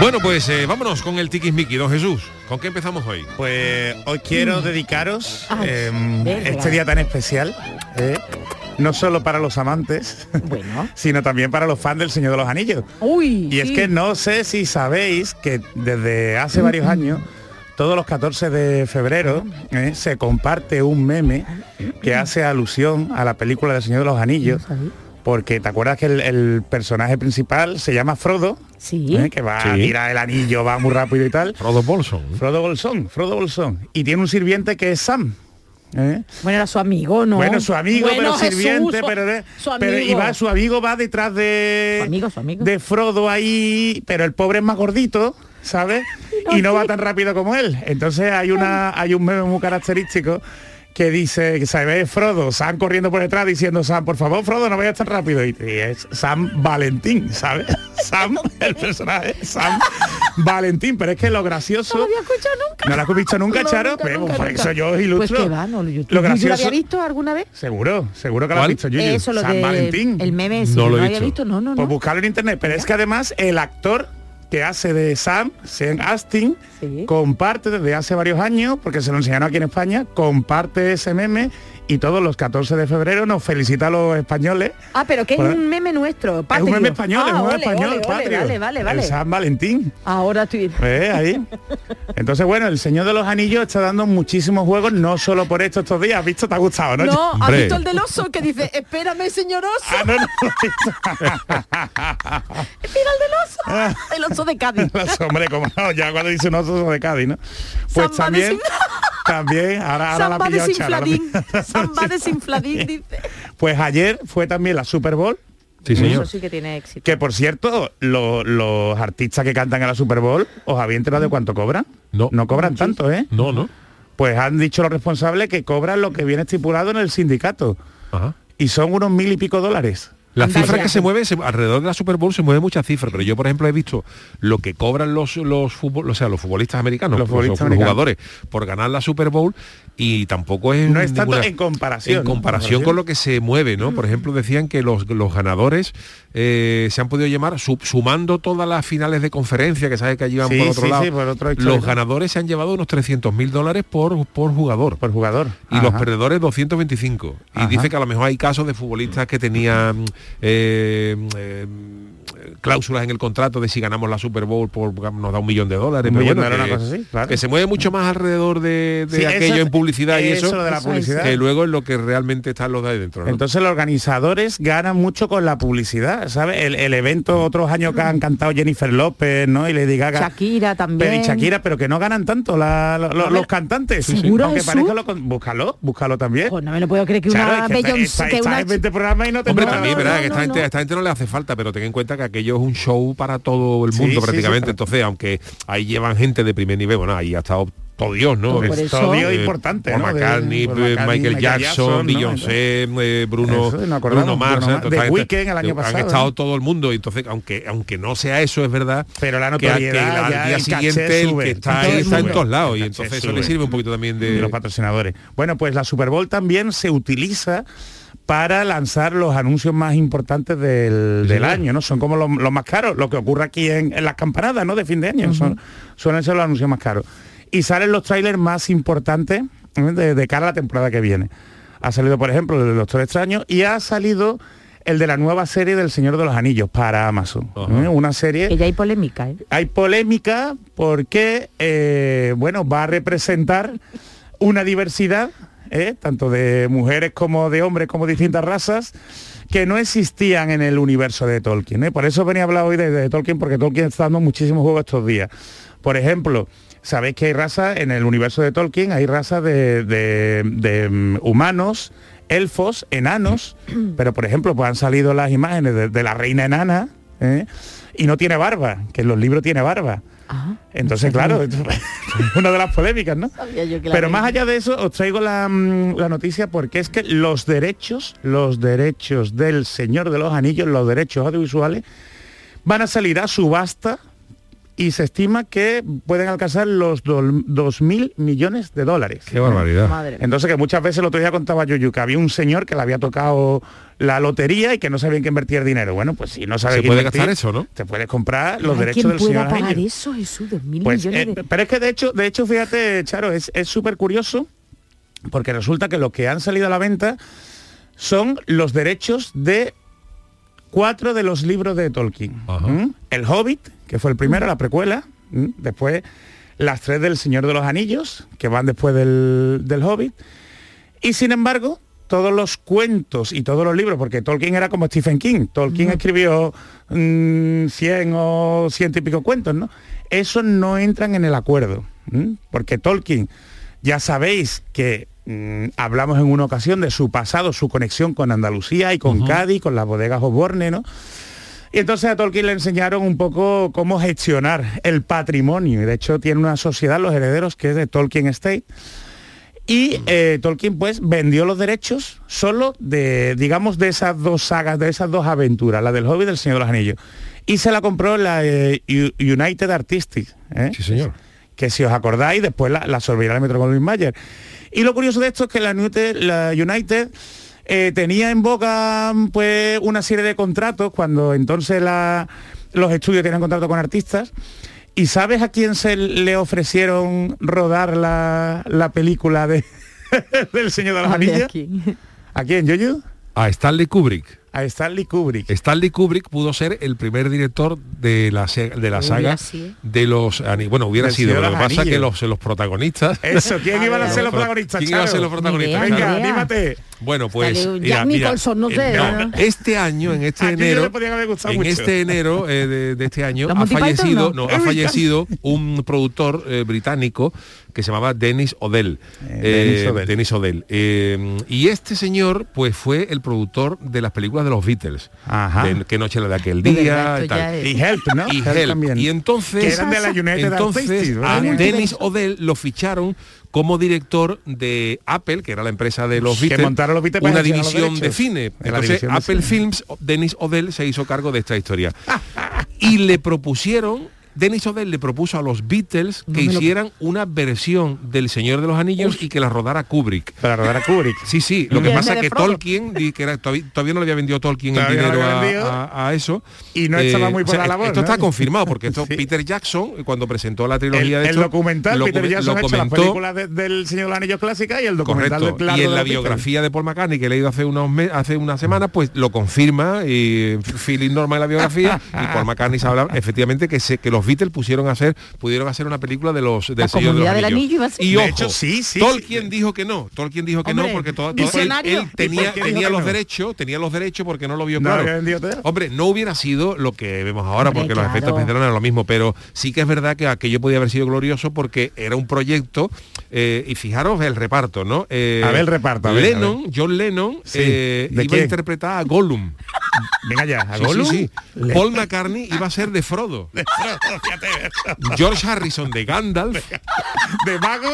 Bueno, pues eh, vámonos con el tiquismiqui, don Jesús. ¿Con qué empezamos hoy? Pues hoy quiero dedicaros Ay, em, este día tan especial, eh, no solo para los amantes, Bueno. sino también para los fans del Señor de los Anillos. Uy. Y es sí. que no sé si sabéis que desde hace varios años, todos los 14 de febrero, eh, se comparte un meme que hace alusión a la película del Señor de los Anillos. Porque te acuerdas que el, el personaje principal se llama Frodo, Sí. eh, que va a Sí. tirar el anillo, va muy rápido y tal. Frodo Bolson. Frodo Bolsón, Frodo Bolsón. Y tiene un sirviente que es Sam. ¿eh? Bueno, era su amigo, ¿no? Bueno, su amigo, Bueno, pero Jesús, sirviente, su- pero, de- su pero y amigo. va, su amigo va detrás de Su amigo, su amigo. de Frodo ahí, pero el pobre es más gordito, ¿sabes? Y no va tan rápido como él. Entonces hay una hay un meme muy característico que dice que se ve Frodo, Sam corriendo por detrás diciendo Sam, por favor, Frodo, no vayas tan rápido. Y, y es Sam Valentín, ¿sabes? Sam, el personaje, Sam Valentín. Pero es que lo gracioso. No lo había escuchado nunca. ¿No lo has visto nunca, No, Charo? nunca, Pero, nunca, por nunca. eso yo os ilustro. Pues que va, no, yo, lo ¿Tú lo gracioso. había visto alguna vez? Seguro, seguro que lo has visto, Yuyu. Eso, lo San de Valentín. el meme, sí, No lo lo he había visto. no, no, Pues no. buscarlo en internet. Pero es que además el actor que hace de Sam, Sean Astin, Sí. comparte desde hace varios años, porque se lo enseñaron aquí en España, comparte ese meme y todos los 14 de febrero nos felicita a los españoles. Ah, pero que es un meme nuestro, Es un meme español, Ah, es un meme ole, español, ole, ole, patrio. Vale, vale, vale. El San Valentín. Ahora estoy... ¿Eh? Ahí. Entonces, bueno, el Señor de los Anillos está dando muchísimos juegos, no solo por esto estos días. ¿Has visto? ¿Te ha gustado, no? No, ¿has Hombre. visto el del oso que dice, espérame, señor oso? Ah, no, no. Mira el del oso. El oso de Cádiz. Los hombres, como no, ya cuando dice un oso de Cádiz, ¿no? Pues Samba también, también, ahora, ahora la Samba desinfladín. Samba desinfladín, dice. Pues ayer fue también la Super Bowl, Sí, señor. Eso sí que tiene éxito. que por cierto, lo- los artistas que cantan en la Super Bowl, ¿os había enterado de cuánto cobran? No. No cobran tanto, ¿eh? No, no. Pues han dicho los responsables que cobran lo que viene estipulado en el sindicato. Ajá. Y son unos mil y pico dólares. Las cifras que se mueven, se- alrededor de la Super Bowl se mueven muchas cifras, pero yo, por ejemplo, he visto lo que cobran los los fútbol, o sea, los futbolistas americanos, Los los, futbolistas los americanos. jugadores, por ganar la Super Bowl y tampoco es No es tanto en comparación, en ¿no? comparación con lo que se mueve, ¿no? Por ejemplo, decían que los, los ganadores eh, se han podido llamar su- sumando todas las finales de conferencia que sabes que allí van Sí, por otro sí, lado. sí, por otro los ganadores se han llevado unos 300 mil dólares por por jugador. Por jugador. Y los perdedores 225. Y Ajá. dice que a lo mejor hay casos de futbolistas que tenían eh, eh, cláusulas en el contrato de si ganamos la Super Bowl por nos da un millón de dólares. Un pero millón bueno, que, una cosa así, claro. que se mueve mucho más alrededor de, de Sí, aquello eso- en publicidad y eso de la publicidad. que luego es lo que realmente están los de ahí dentro. ¿no? Entonces los organizadores ganan mucho con la publicidad, ¿sabes? El, el evento otros años que han cantado Jennifer López, ¿no? Y Lady Gaga. Shakira también. Pero y Shakira, pero que no ganan tanto la- No los cantantes. ¿Seguro, Aunque parezca lo con- búscalo, búscalo también. Pues no me lo puedo creer que Claro, una es que está- Beyoncé, está- que estás una en 20 programas y no te Hombre, No, también, no, ¿verdad? no, que esta, no, gente, no. a esta gente no le hace falta, pero ten en cuenta que aquello es un show para todo el mundo sí, prácticamente. sí, Entonces, aunque ahí llevan gente de primer nivel, bueno, ahí ha estado todo Dios, ¿no? Eh, Todo Dios eh, importante, Paul ¿no? De- McCartney, Paul McCartney, Michael Jackson, ¿no? Beyoncé, eh, Bruno, Eso, Bruno Mars, Bruno Weeknd el año pasado, Han estado ¿eh? todo el mundo, y entonces, aunque aunque no sea eso, es verdad Pero la que, que notoriedad, al ya día el siguiente el sube. que está ahí está en todos lados, y entonces eso le sirve un poquito también de de... los patrocinadores. Bueno, pues la Super Bowl también se utiliza para lanzar los anuncios más importantes del, del año, ¿no? Son como los, los más caros, lo que ocurre aquí en, en las campanadas, ¿no? De fin de año, son, suelen ser los anuncios más caros. Y salen los trailers más importantes ¿eh? de, de cara a la temporada que viene. Ha salido, por ejemplo, el del Doctor Extraño y ha salido el de la nueva serie del Señor de los Anillos para Amazon. ¿eh? Una serie Que ya hay polémica, ¿eh? hay polémica porque eh, bueno va a representar una diversidad ¿eh? tanto de mujeres como de hombres como distintas razas que no existían en el universo de Tolkien. ¿eh? Por eso venía a hablar hoy de, de Tolkien, porque Tolkien está dando muchísimos juegos estos días. Por ejemplo, sabéis que hay razas en el universo de Tolkien, hay razas de, de- de, mm, humanos, elfos, enanos, pero por ejemplo, pues han salido las imágenes de, de la reina enana, ¿eh? y no tiene barba, que en los libros tiene barba. Ah, Entonces, claro, una de las polémicas, ¿no? Pero más allá de eso, os traigo la, mm, la noticia porque es que los derechos, los derechos del Señor de los Anillos, los derechos audiovisuales, van a salir a subasta y se estima que pueden alcanzar los 2.000 millones de dólares. Qué barbaridad. Madre. Entonces que muchas veces el otro día contaba Yuyu que había un señor que le había tocado la lotería y que no sabía en qué invertir dinero. Bueno, pues si no sabes Se puede invertir, gastar eso, ¿no? Te puedes comprar los derechos ¿Quién del pueda Señor de los pagar Anillos. eso, Jesús? Dos mil Pues, millones eh, de... pero es que de hecho, de hecho, fíjate, Charo, es es súper curioso porque resulta que lo que han salido a la venta son los derechos de cuatro de los libros de Tolkien. ¿Mm? El Hobbit, que fue el primero, la precuela. Después las tres del Señor de los Anillos, que van después del, del Hobbit. Y sin embargo, todos los cuentos y todos los libros, porque Tolkien era como Stephen King. Tolkien escribió mm, 100 o ciento y pico cuentos, ¿no? Esos no entran en el acuerdo. ¿m? Porque Tolkien, ya sabéis que mm, hablamos en una ocasión de su pasado, su conexión con Andalucía y con Cádiz, con las bodegas Osborne, ¿no? Y entonces a Tolkien le enseñaron un poco cómo gestionar el patrimonio. Y de hecho tiene una sociedad, los herederos, que es de Tolkien Estate. Y eh, Tolkien pues vendió los derechos solo de, digamos, de esas dos sagas, de esas dos aventuras, la del Hobbit y del Señor de los Anillos. Y se la compró la eh, United Artistics. ¿eh? Sí, señor. que si os acordáis, después la, la absorbirá el Metro Goldwyn Mayer. Y lo curioso de esto es que la United, la United eh, tenía en boca pues una serie de contratos cuando entonces la- los estudios tenían contrato con artistas. ¿Y sabes a quién se le ofrecieron rodar la, la película de, del Señor de los A ver, Anillos? aquí. ¿A quién, Yoyu? A Stanley Kubrick. A Stanley Kubrick. Stanley Kubrick pudo ser el primer director de la, de la saga de los bueno hubiera Del sido lo que los pasa que los, los protagonistas Eso, ¿quién A iban a ser los protagonistas? ¿Quién iba a ser los Charo? protagonistas? Venga, idea. anímate. Bueno, pues mira, Jack mira, Nicholson, no eh, sé, ¿no? este año, en este enero, en mucho. este enero eh, de, de este año ¿Los ha fallecido, no? no, ha fallecido un productor eh, británico que se llamaba Dennis Odell. Eh, Dennis Eh, O'Dell. Dennis O'Dell. Eh, y este señor, pues fue el productor de las películas de los Beatles. Ajá. De qué noche la de aquel día y tal. Y Help, ¿no? y Help Help. también. Y entonces, Que eran de la entonces a. Dennis O'Dell lo ficharon como director de Apple, que era la empresa de los Que Beatles, montaron los Beatles una división de cine. De la Entonces división de Apple cine. Films, Dennis O'Dell se hizo cargo de esta historia. y le propusieron Dennis O'Dell le propuso a los Beatles que hicieran una versión del Señor de los Anillos y que la rodara Kubrick. Para rodar a Kubrick. Sí, sí. Lo que el pasa de que. Tolkien, di que era, todavía, todavía no le había vendido Tolkien el no dinero a, vendido. a- a eso. Y no estaba muy por la o sea, labor, Esto ¿no? está confirmado porque esto Sí. Peter Jackson, cuando presentó la El, trilogía de el esto, documental, lo, Peter Jackson lo ha hecho las comentó, películas de- del Señor de los Anillos clásicas y el documental Correcto. de Y en de la biografía de Paul McCartney que he leído hace unos hace una semana, pues lo confirma y Philip Norma en la biografía y Paul McCartney se habla efectivamente que se, que los Beatles pusieron a hacer pudieron hacer una película de los del La Señor de los del. Anillo. Y De ojo, hecho, sí, sí, Tolkien sí. dijo que no, Tolkien dijo que Hombre, no porque todo, todo- él, tenía, tenía los no. derechos, tenía los derechos porque no lo vio No claro. Hombre, no hubiera sido lo que vemos ahora Hombre, porque los efectos especiales eran lo mismo, pero sí que es verdad que aquello podía haber sido glorioso porque era un proyecto eh, y fijaros el reparto, ¿no? Eh, A ver el reparto, a ver, Lennon, John Lennon, Sí. eh, ¿De iba quién? a interpretar a Gollum. Venga ya, a Sí, Gollum. sí, sí. Paul McCartney iba a ser de Frodo. George Harrison de Gandalf, de Mago,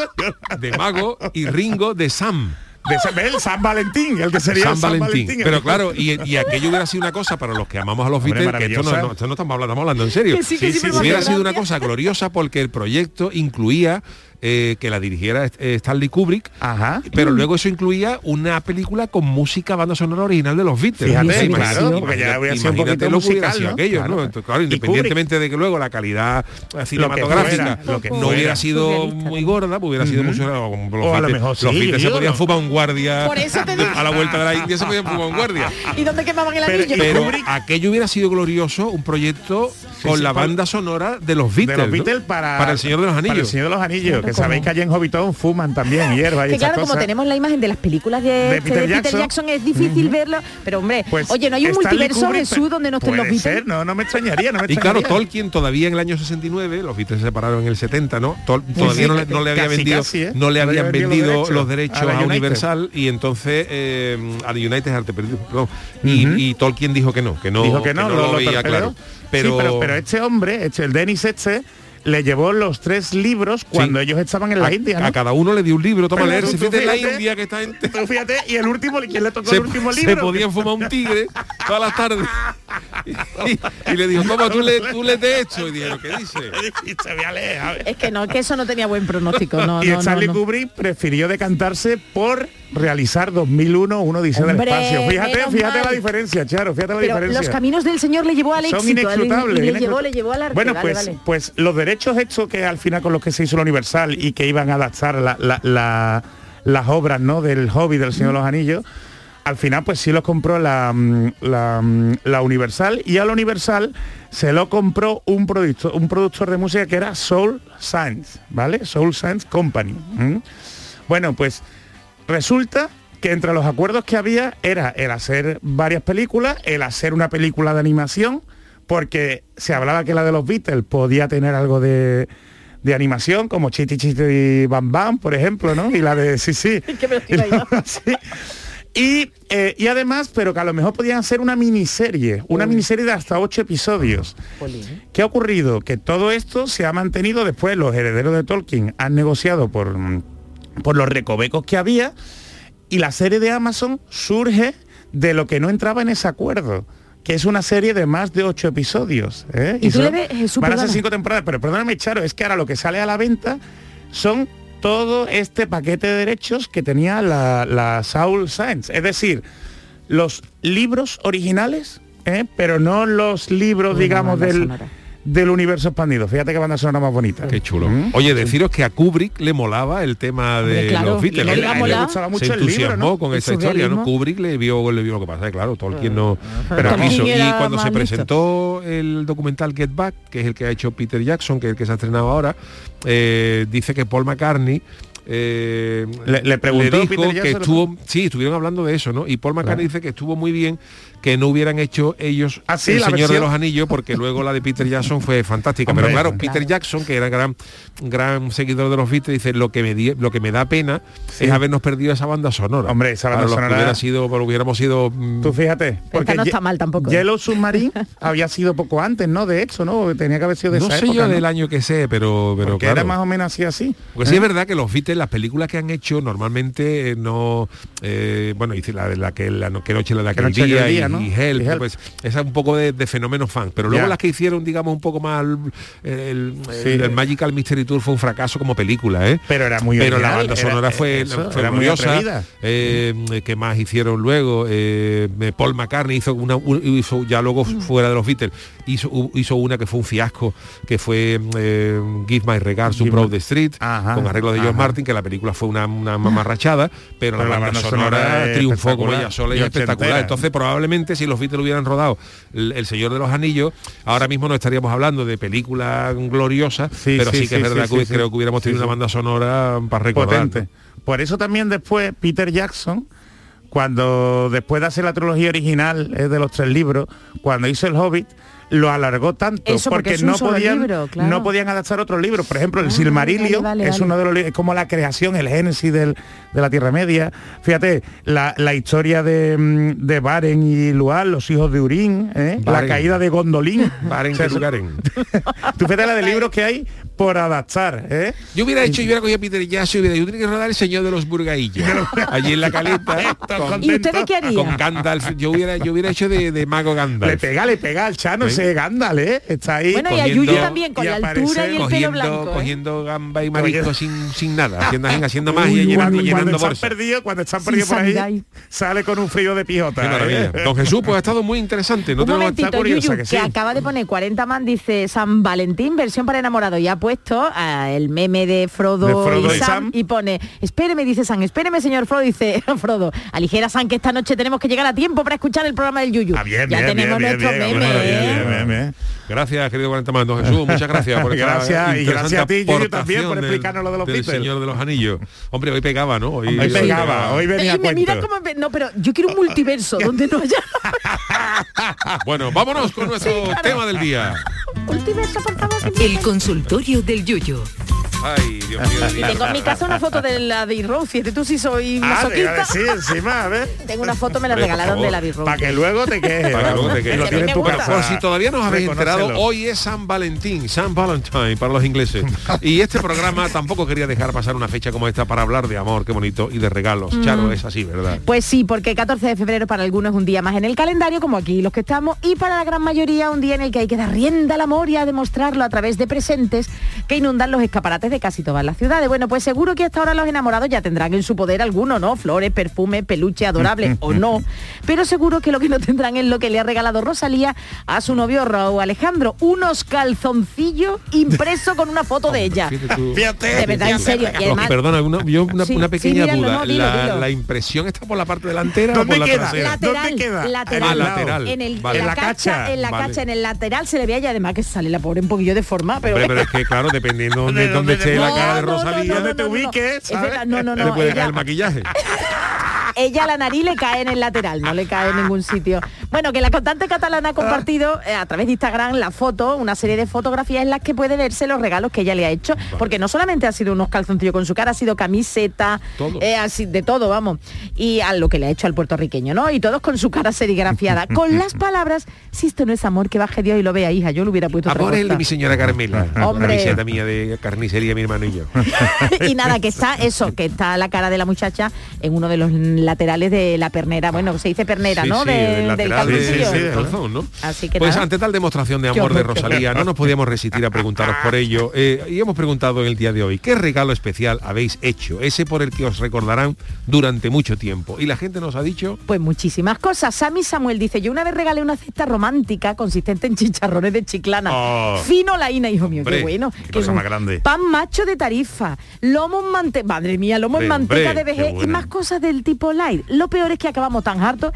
de Mago y Ringo de Sam. de San. San Valentín, el que sería San, el Valentín. el- Pero claro, y, y aquello hubiera sido una cosa para los que amamos a los Hombre, Beatles, que esto no, maravillosa. no- esto no estamos hablando, estamos hablando en serio. Que sí, que sí, me hubiera sido una cosa gloriosa porque el proyecto incluía eh, que la dirigiera eh, Stanley Kubrick, Ajá. pero luego eso incluía una película con música banda sonora original de los Beatles. Fíjate, claro, imagínate- porque ya habría sido un imagínate poquito lo que hubiera sido ¿no? aquello, Claro. ¿no? Entonces, claro, independientemente de que luego la calidad eh, cinematográfica fuera, lo que no fuera. hubiera sido muy gorda, pues hubiera sido mucho los O a lo mejor los Beatles se podían no. fumar un guardia Por eso te digo. a la vuelta de la India se podían fumar un guardia. ¿Y dónde quemaban el anillo? Pero aquello hubiera sido glorioso, un proyecto con sí, la banda sonora de los Beatles. de los ¿no? Beatles para, el Señor de los Para el Anillos. Señor de los Anillos, sabéis que allá en Hobbiton fuman también hierba y que esas claro, como tenemos la imagen de las películas de, De este, Peter de Peter Jackson. Jackson, es difícil verlo, pero hombre, Pues, oye, no hay un Stanley multiverso Kubrick, Jesús donde no estén los Beatles. ser, no, no me extrañaría, no me Y claro. Tolkien todavía en el año 69, los Beatles se separaron en el 70, ¿no? Tol- todavía sí, no, le- no le había casi, vendido, casi, ¿eh? no le habían había vendido los derechos a. Universal y entonces eh, a United Arte perdón. y, y Tolkien dijo que no, que no, Dijo que no, lo, lo, lo veía torpedeó. claro. Sí, Pero, pero, pero este hombre, este, el Dennis este, le llevó los tres libros cuando ellos estaban en la a, India, ¿no? a cada uno le dio un libro, toma leerse, tú fíjate la India que está en Tú fíjate, y el último, ¿quién le tocó se, el último se libro? podían fumar un tigre todas las tardes. Y, y le dijo, toma, tú le, tú le de esto. Y dijeron, ¿qué dice? Y se ve a leer, a ver. Es que no, que eso no tenía buen pronóstico, no, y no, no, Stanley no. Kubrick prefirió decantarse por realizar 2001 una odisea del espacio. Fíjate, fíjate mal. la diferencia, Charo, fíjate la Pero diferencia. los caminos del Señor le llevó al Son éxito, al- inescrutables. y le llevó, le llevó al arte. Bueno, vale, pues, vale. pues los derechos estos que al final con los que se hizo la Universal y que iban a adaptar la- la- la- las obras ¿no? del hobby del Señor de los Anillos, al final pues sí los compró la, mm, mm, la Universal y a la Universal se lo compró un productor, un productor de música que era Soul Science, ¿vale? Soul Science Company. Bueno, pues resulta que entre los acuerdos que había era el hacer varias películas, el hacer una película de animación, porque se hablaba que la de los Beatles podía tener algo de, de animación, como Chiti Chiti y Bam Bam, por ejemplo, ¿no? Y la de sí, sí. Y, eh, y además, pero que a lo mejor podían hacer una miniserie, una miniserie de hasta ocho episodios. ¿Qué ha ocurrido? Que todo esto se ha mantenido después, los herederos de Tolkien han negociado por, por los recovecos que había y la serie de Amazon surge de lo que no entraba en ese acuerdo que es una serie de más de ocho episodios. ¿eh? Y tú ves, Jesús, van a ser cinco temporadas, pero perdóname, Charo, es que ahora lo que sale a la venta son todo este paquete de derechos que tenía la, la Soul Science. Es decir, los libros originales, ¿eh? pero no los libros, digamos, del, sonora. Del universo expandido. Fíjate que banda sonora más bonita. Qué chulo. ¿Mm? Oye, deciros que a Kubrick le molaba el tema de claro, los Beatles. le a gustaba mucho se el libro, entusiasmó ¿no? con esa historia, ¿no? Kubrick le vio, le vio lo que pasa, claro, Tolkien no, Pero no quiso. Y cuando se presentó el documental Get Back, que es el que ha hecho Peter Jackson, que es el que se ha estrenado ahora, eh, dice que Paul McCartney eh, Le- le preguntó dijo Peter que estuvo, sí, estuvieron hablando de eso, ¿no? Y Paul McCartney dice que estuvo muy bien que no hubieran hecho ellos Ah, sí, el la Señor de los Anillos, porque luego la de Peter Jackson fue fantástica. Hombre, Pero claro, claro. Peter Jackson, que era gran, gran seguidor de los Beatles, dice lo que me di- lo que me da pena es habernos perdido esa banda sonora. Hombre, esa banda sonora- hubiera sido, hubiéramos sido mm, Tú fíjate. Porque no está mal tampoco, ¿eh? Yellow Submarine había sido poco antes, ¿no? De hecho, ¿no? Tenía que haber sido de no esa sé época, yo ¿no? del año que sé, pero pero Porque claro. era más o menos así así. Pues sí ¿Eh? es verdad que los Beatles, las películas que han hecho normalmente eh, no, eh, bueno, hice la de la que la no- que noche la de aquel día, día, y, ¿no? y Help, Y Help. pues esa es un poco de, de fenómeno fan. Pero luego las que hicieron, digamos, un poco más el, el- Sí. el Magical Mystery Tour fue un fracaso como película, ¿eh? Pero era muy Pero la original, banda era- sonora fue, eso, fue era. Eh, ¿Qué más hicieron luego? Eh, Paul McCartney hizo una un- hizo ya luego Mm. fuera de los Beatles hizo, hizo una que fue un fiasco que fue eh, Give My Regards to Broad Street Ajá, con arreglos de George. Martin que la película fue una, una mamarrachada pero, Pero la banda banda sonora, triunfó como ella sola y y es espectacular entonces probablemente si los Beatles hubieran rodado el, El Señor de los Anillos ahora mismo no estaríamos hablando de película gloriosa Sí, pero sí, sí, que es verdad que creo que hubiéramos tenido una banda sonora para recordar. Potente. Por eso también después Peter Jackson, cuando después de hacer la trilogía original eh, de los tres libros, cuando hizo el Hobbit, lo alargó tanto Eso, porque no podían libro, claro. no podían adaptar otros libros. Por ejemplo, el Ah, Silmarillion vale, vale, es vale. uno de los li- es como la creación, el génesis del- de la Tierra Media. Fíjate, la, la historia de, mm, de Baren y Lual, los hijos de Urín, ¿eh? la Baren. caída de Gondolín. Paren O sea. Tú fíjate la de libros que hay por adaptar, ¿eh? Yo hubiera hecho, yo hubiera cogido a Peter Jackson y hubiera yo tenía que rodar el señor de los burgaillos. allí en la caleta. con, ¿Y ustedes qué harían? con Gandalf. Yo hubiera, yo hubiera hecho de, de mago Le Gandalf. pega, le pega al Chano ¿Eh? ese Gandalf, ¿eh? Está ahí. Bueno, y a Yuyu también, con la altura y el pelo cogiendo, blanco. ¿eh? cogiendo gamba y marisco sin, sin nada, haciendo, haciendo magia Uy, y llenando, cuando, llenando cuando están perdidos, cuando están perdidos por ahí, sanidad. sale con un frío de pijota. ¿eh? Don Jesús, pues ha estado muy interesante. No Un momentito, Yuyu, que que, sí. acaba de poner 40 man, dice San Valentín, versión para enamorado, y ha puesto ah, el meme de Frodo, De Frodo y, y Sam, Sam. y pone, espéreme, dice San, espéreme, señor Frodo, dice Frodo, aligera San que esta noche tenemos que llegar a tiempo para escuchar el programa del Yuyu. Ah, bien, ya bien, tenemos bien, nuestro meme. Gracias, querido 40 más. Don Jesús, muchas gracias por esta Gracias, y interesante gracias a ti, Yuyu, aportación también, por explicarnos lo de los del Beatles. Señor de los Anillos. Hombre, hoy pegaba, ¿no? Hoy, Hoy pegaba, hoy venía Y me mira me- no, pero yo quiero un multiverso donde no haya Bueno, vámonos con nuestro claro. tema del día. multiverso, por favor. El consultorio del Yuyu. Ay, Dios mío de mi Tengo en mi casa una foto de la de Rose, fíjate tú si soy Ah, masoquista. sí, encima, a ver. Tengo una foto, me la regalaron de la Road. Para que luego te quejes. Para que luego te quejes. Lo Que tienes me en tu casa. Por si todavía no os habéis enterado, hoy es San Valentín, San Valentine para los ingleses. Y este programa tampoco quería dejar pasar una fecha como esta para hablar de amor, qué bonito, y de regalos. Mm. Charo, es así, ¿verdad? Pues sí, porque 14 de febrero para algunos es un día más en el calendario, como aquí los que estamos, y para la gran mayoría un día en el que hay que dar rienda al amor y a demostrarlo a través de presentes que inundan los escaparates de casi todas las ciudades. Bueno, pues seguro que hasta ahora los enamorados ya tendrán en su poder alguno, ¿no? Flores, perfume, peluche adorable o no. Pero seguro que lo que no tendrán es lo que le ha regalado Rosalía a su novio Raúl Alejandro, unos calzoncillos impresos con una foto de ella. Fíjate. De verdad, en serio. Y perdona, una, yo una, Sí, una sí, pequeña míralo, duda. no, dilo, la, dilo. la impresión está por la parte delantera o ¿Dónde por la trasera? lateral, ¿Dónde queda? lateral, Ah, lateral. En, el, Vale. en la, cacha, cacha. en la Vale. cacha, en el lateral se le veía y además que sale la pobre un poquillo de forma, pero, Hombre, pero es que claro, dependiendo de De dónde dónde te- la cara de no, no, Rosalía, Donde te no, no, no. ubiques, no, le puede caer el maquillaje. ella la nariz le cae en el lateral, no le cae en ningún sitio. Bueno, que la cantante catalana ha compartido eh, a través de Instagram la foto, una serie de fotografías en las que puede verse los regalos que ella le ha hecho, porque no solamente ha sido unos calzoncillos con su cara, ha sido camiseta, eh, así, de todo, vamos, y a lo que le ha hecho al puertorriqueño, ¿no? Y todos con su cara serigrafiada, con las palabras, si esto no es amor, que baje Dios y lo vea, hija, yo lo hubiera puesto Amor es el de mi señora Carmela. Hombre. Una visita mía de carnicería, mi hermano y yo. y nada, que está eso, que está la cara de la muchacha en uno de los laterales de la pernera, bueno, se dice pernera, Sí, ¿no? sí, De- del del de- sí, calzón, ¿no? Así que pues nada. ante tal demostración de amor de. Rosalía, no nos podíamos resistir a preguntaros por ello. Eh, y hemos preguntado en el día de hoy, ¿qué regalo especial habéis hecho? Ese por el que os recordarán durante mucho tiempo. Y la gente nos ha dicho... Pues muchísimas cosas. Sammy Samuel dice, yo una vez regalé una cesta romántica consistente en chicharrones de chiclana. Oh. Fino laína, hijo mío, Hombre, qué bueno. qué cosa más grande. Pan macho de tarifa, lomo en manteca, madre mía, lomo en Hombre, manteca hombre, de vejez y más cosas del tipo light. Lo peor es que acabamos tan hartos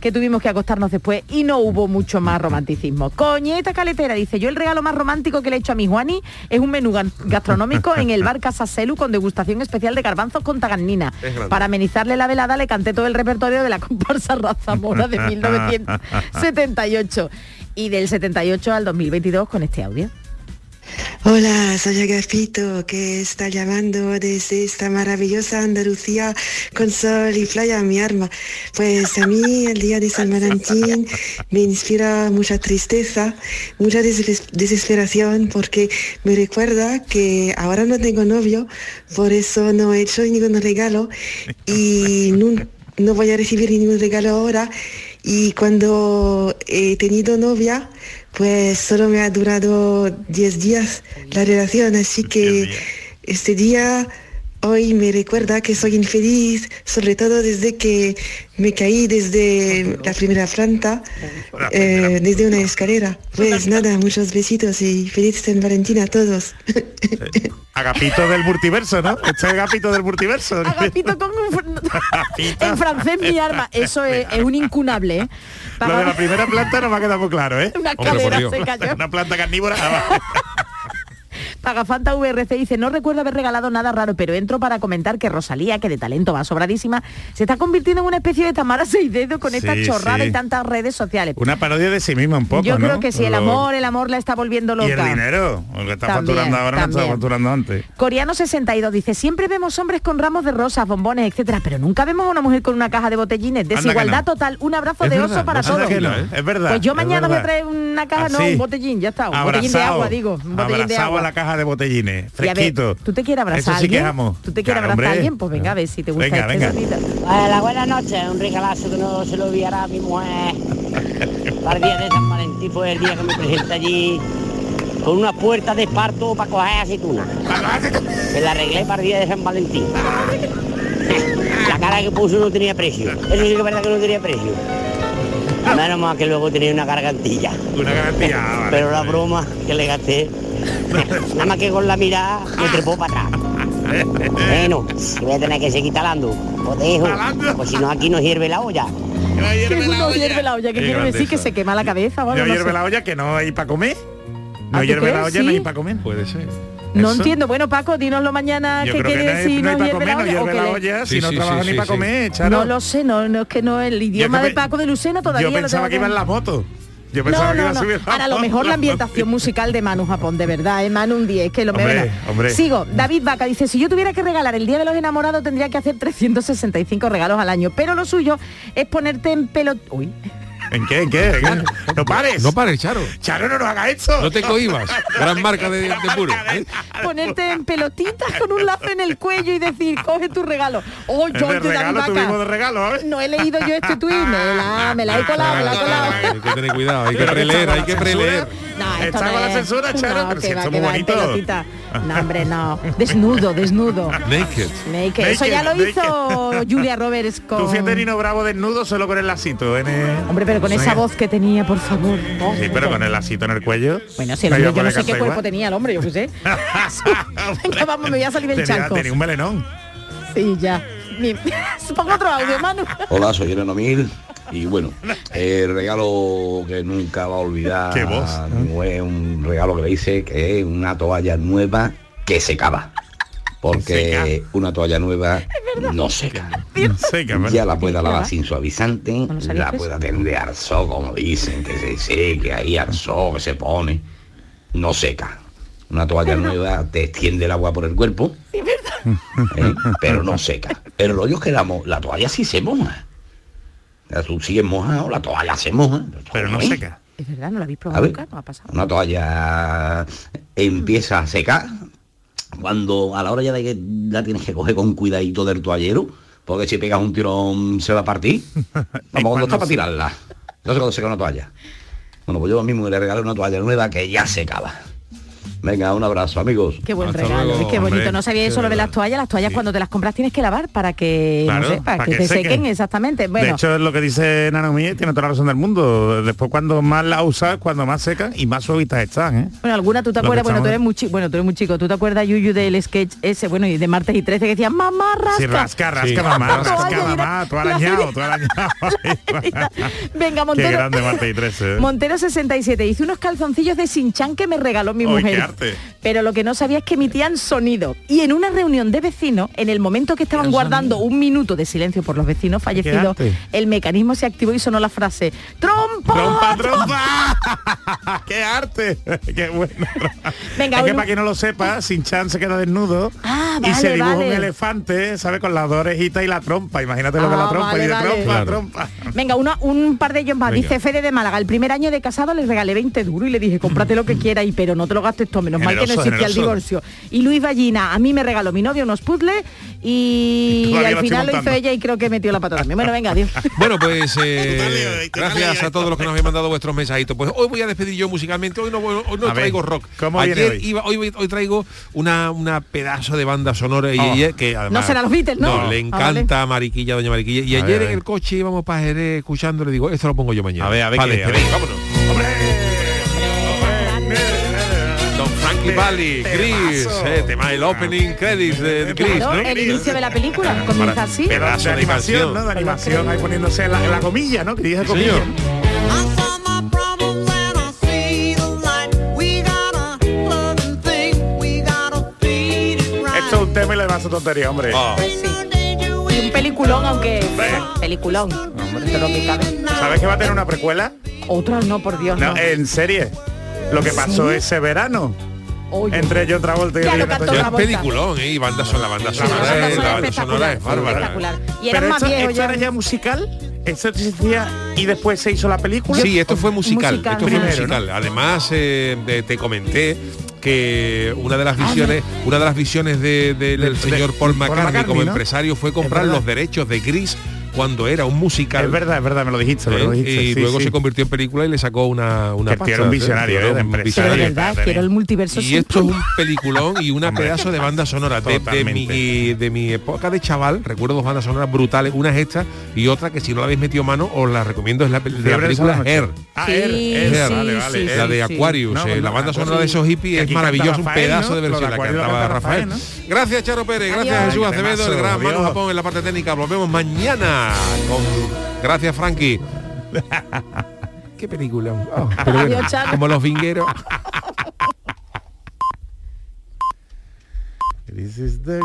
que tuvimos que acostarnos después y no hubo mucho más romanticismo. Coñeta Caletera dice, yo el regalo más romántico que le he hecho a mi Juani es un menú gastronómico en el bar Casa Selu con degustación especial de garbanzos con grande. Para amenizarle la velada le canté todo el repertorio de la comparsa Raza Mora de 1978 y del 78 al 2022 con este audio. Hola, soy Agapito que está llamando desde esta maravillosa Andalucía con sol y playa mi arma. Pues a mí el día de San Valentín me inspira mucha tristeza, mucha des- desesperación porque me recuerda que ahora no tengo novio, por eso no he hecho ningún regalo y no voy a recibir ningún regalo ahora. Y cuando he tenido novia, pues solo me ha durado 10 días la relación, así que este día hoy me recuerda que soy infeliz, sobre todo desde que me caí desde la primera planta, eh, desde una escalera. Pues nada, muchos besitos y feliz San Valentín a todos. Agapito del multiverso, ¿no? Este es Agapito del multiverso. Agapito con un en francés mi arma. Eso es, es un incunable. ¿eh? Lo de la primera planta no me ha quedado muy claro, ¿eh? Una escalera se cayó. Una planta carnívora. Pagafanta VRC dice, no recuerdo haber regalado nada raro, pero entro para comentar que Rosalía, que de talento va sobradísima, se está convirtiendo en una especie de Tamara seis dedos con esta Sí, chorrada sí. y tantas redes sociales. Una parodia de sí misma un poco, Yo ¿no? creo que sí, el amor, el amor la está volviendo loca. Y el dinero, lo que está También, facturando ahora no estaba facturando antes. Coreano 62 dice, siempre vemos hombres con ramos de rosas, bombones, etcétera, pero nunca vemos a una mujer con una caja de botellines. Desigualdad no. total, un abrazo Es de verdad, oso para todos. no, ¿eh? Es verdad, Pues yo mañana voy a verdad. traer una caja, no, Así. un botellín, ya está, un botellín de agua, digo, un botellín de agua. a la caja de botellines, ver, fresquito. ¿Tú te quieres abrazar Eso sí que alguien? amor. ¿Tú te quieres Claro, abrazar a alguien? Pues venga, a ver si te gusta Venga, este venga. Hola, buenas noches. Un regalazo que no se lo olvidará a mi mujer. Para el día de San Valentín fue el día que me presenté allí con una puerta de esparto para coger aceituna. Me la arreglé para el día de San Valentín. La cara que puso no tenía precio. Eso sí que es verdad que no tenía precio. Menos mal que luego tenía una gargantilla. Una garantía. ah, vale, Pero la broma que le gasté, nada más que con la mirada me trepó para atrás. Bueno, que voy a tener que seguir talando. Pues dejo, pues si no aquí no hierve la olla. Que uno hierve la olla, que Qué quiere decir que se quema la cabeza o algo, No no hierve sé. la olla que no hay para comer. ¿Ah, No hierve la olla, no Sí. hay para comer. Puede ser. No Eso. entiendo. Bueno, Paco, dínoslo mañana Yo qué creo que quiere no no hay no para hierve comer, la no olla. o hierve que la le- olla, Sí, si no sí, trabaja sí, ni sí, para comer, Charo. No lo sé, no, no es que no, el Yo idioma que de Paco de Lucena Yo todavía lo pensaba que iba en la moto. Yo No, pensaba que no, iba a no. subir Ahora a lo moto. mejor la ambientación musical de Manu Japón, de verdad, ¿eh? Manu un 10, que lo me Hombre, hombre. Sigo, David Vaca dice, si yo tuviera que regalar el Día de los Enamorados tendría que hacer 365 regalos al año, pero lo suyo es ponerte en pelo... Uy, ¿En qué? ¿En qué? ¿En qué? No pares. No pares, Charo. Charo, no nos haga esto. No te cohibas. Gran marca de, de puro. ¿eh? ponerte en pelotitas con un lazo en el cuello y decir, coge tu regalo. Oh, yo, de regalo Vaca. tuvimos de regalo, ¿eh? No he leído yo este tuit, me la, me la he colado, me la he colado. Hay que tener cuidado, hay que preleer, hay que preleer. No, esto Está no con la es- censura, Charo, no, pero si va, esto que es muy va, bonito. pelotita. No, hombre, no. Desnudo, desnudo. Naked. Naked. Eso ya lo Naked, hizo Julia Roberts con... Tú fíjate Nino Bravo desnudo solo con el lacito en el... Hombre, pero con Sí. esa voz que tenía, por favor. Oh, Sí, pero con el lacito en el cuello. Bueno, si el No hombre, a yo no sé qué cantar cuerpo igual. tenía el hombre, yo qué sé. Venga, vamos, me voy a salir del Tenía, charco. tenía un melenón. Sí, ya. Mi- Pongo otro audio, Manu. Hola, soy Elena Mil y bueno, el regalo que nunca va a olvidar Qué voz, mujer, un regalo que le hice que es una toalla nueva que secaba. Porque una toalla nueva no seca. Seca, ¿verdad? Ya la pueda lavar sin suavizante, la pueda tener de arzó, como dicen, que se seque, ahí arzó, que se pone, no seca. Una toalla nueva te extiende el agua por el cuerpo, ¿eh? pero no seca. Pero lo yo es que la, la toalla sí se moja. O sea, tú sigues mojado, la toalla se moja. Pero no ¿eh? seca. Es verdad, no lo habéis probado ver, nunca, no ha pasado. una toalla empieza a secar cuando a la hora ya de que la tienes que coger con cuidadito del toallero, porque si pegas un tirón se va a partir. Vamos, cuando cuando está para tirarla. No sé cuándo seca una toalla. Bueno, pues yo a mí me le regalé una toalla nueva que ya secaba. Venga, un abrazo, amigos. Qué buen Hasta regalo, luego, qué bonito. hombre. No sabía eso lo de las toallas. Las toallas cuando te las compras tienes que lavar para que, no Claro, sé, para, para que, que te sequen. sequen, exactamente. de Bueno, hecho, es lo que dice Nanomí, tiene toda la razón del mundo. Después cuando más la usas, cuando más secan y más suavitas están, ¿eh? bueno, alguna tú te Lo acuerdas, bueno, tú eres muy chico, bueno, tú eres muy chico, tú te acuerdas Yuyu del sketch ese, bueno, y de martes y 13 que decía, mamá rasca. Sí, rasca, rasca, Sí. mamá, rasca, mamá, tú arañado, tú arañado. Venga, Qué Montero. grande Marte y 13. ¿eh? Montero 67 hice unos calzoncillos de Sinchan que me regaló mi mujer. Arte. Pero lo que no sabía es que emitían sonido. Y en una reunión de vecinos, en el momento que estaban guardando un minuto de silencio por los vecinos fallecidos, el mecanismo se activó y sonó la frase ¡Trompa! ¡Trompa, trompa! ¡Qué arte! ¡Qué bueno! Venga, es que un- para quien no lo sepa, Sin Chan se queda desnudo Ah, y se dibuja vale. un elefante, ¿sabe? Con las dos orejitas y la trompa. Imagínate lo que Ah, la trompa vale, y de vale. trompa, Claro. trompa. Venga, una- un par de ellos más. Venga. Dice Fede de Málaga. El primer año de casado le regalé 20 duros y le dije, cómprate lo que quieras, y pero no te lo gastes todo. Menos mal que no Generoso, existía el divorcio. Y Luis Ballina, a mí me regaló mi novio unos puzzles y, al final lo hizo ella y creo que metió la pata también. Bueno, venga, adiós. Bueno, pues eh, gracias a todos los que nos habéis mandado vuestros mensajitos. Pues hoy voy a despedir yo musicalmente. Hoy no, hoy no A ver, traigo rock. ¿cómo viene Ayer hoy? iba, hoy, voy- hoy traigo una, una pedazo de banda sonora y Oh. ayer que además No será los Beatles, ¿no? le Ah, vale. encanta a Mariquilla, doña Mariquilla. Y A ayer ver, en el coche íbamos para Jerez escuchando, le digo, esto lo pongo yo mañana. A ver, a ver Pa' qué, a despedir. ver. vámonos. Valli, Gris, eh, tema el opening credits de Gris, ¿no? el inicio de la película comienza así. Pedazo de animación. ¿no? De animación, ahí poniéndose la, la comilla, ¿no? Que dice comilla. Señor. Esto es un tema y le demás tontería, hombre. Ah. Pues sí. Y un peliculón, aunque peliculón. ¿Sabes que va a tener una precuela? Otras no, por Dios, no. No, en serie. Lo que pasó ese verano Oye. entre John Travolta y cantó Toya. Es Travolta. peliculón, ¿eh? Y banda son la banda Sí, la sonora, banda es- sonora la banda sonora es bárbara. Y eran Pero más esto, viejos esto ya. era ya musical, esto se hacía y después se hizo la película. Sí, esto fue musical, musical. esto fue Primero, musical. Además, eh, de- te comenté que una de las visiones, una de las visiones de- de- del De- señor Paul Paul McCartney, como ¿no? empresario fue comprar los derechos de Gris cuando era un musical. Es verdad, es verdad, me lo dijiste, me ¿eh? lo dijiste. y sí, luego sí. se convirtió en película y le sacó una una Que era un visionario, ¿eh? de un empresario. Pero verdad, quiero el multiverso Y esto es un peliculón y una pedazo de banda sonora de, mi, de mi época de chaval. Recuerdo dos bandas sonoras brutales, una es esta y otra que si no la habéis metido mano os la recomiendo es la, de película noche. Her. Ah, Sí, vale, vale. la de. Aquarius, No, eh, la banda sonora de esos hippies es maravillosa, un pedazo de versión, la cantaba canta Rafael. Gracias Charo Pérez, gracias. Jesús Acevedo, el gran Manu. Japón en la parte técnica. Nos vemos mañana. Con... Gracias Frankie. Qué película. Oh, pero bueno, como los vingueros. This is the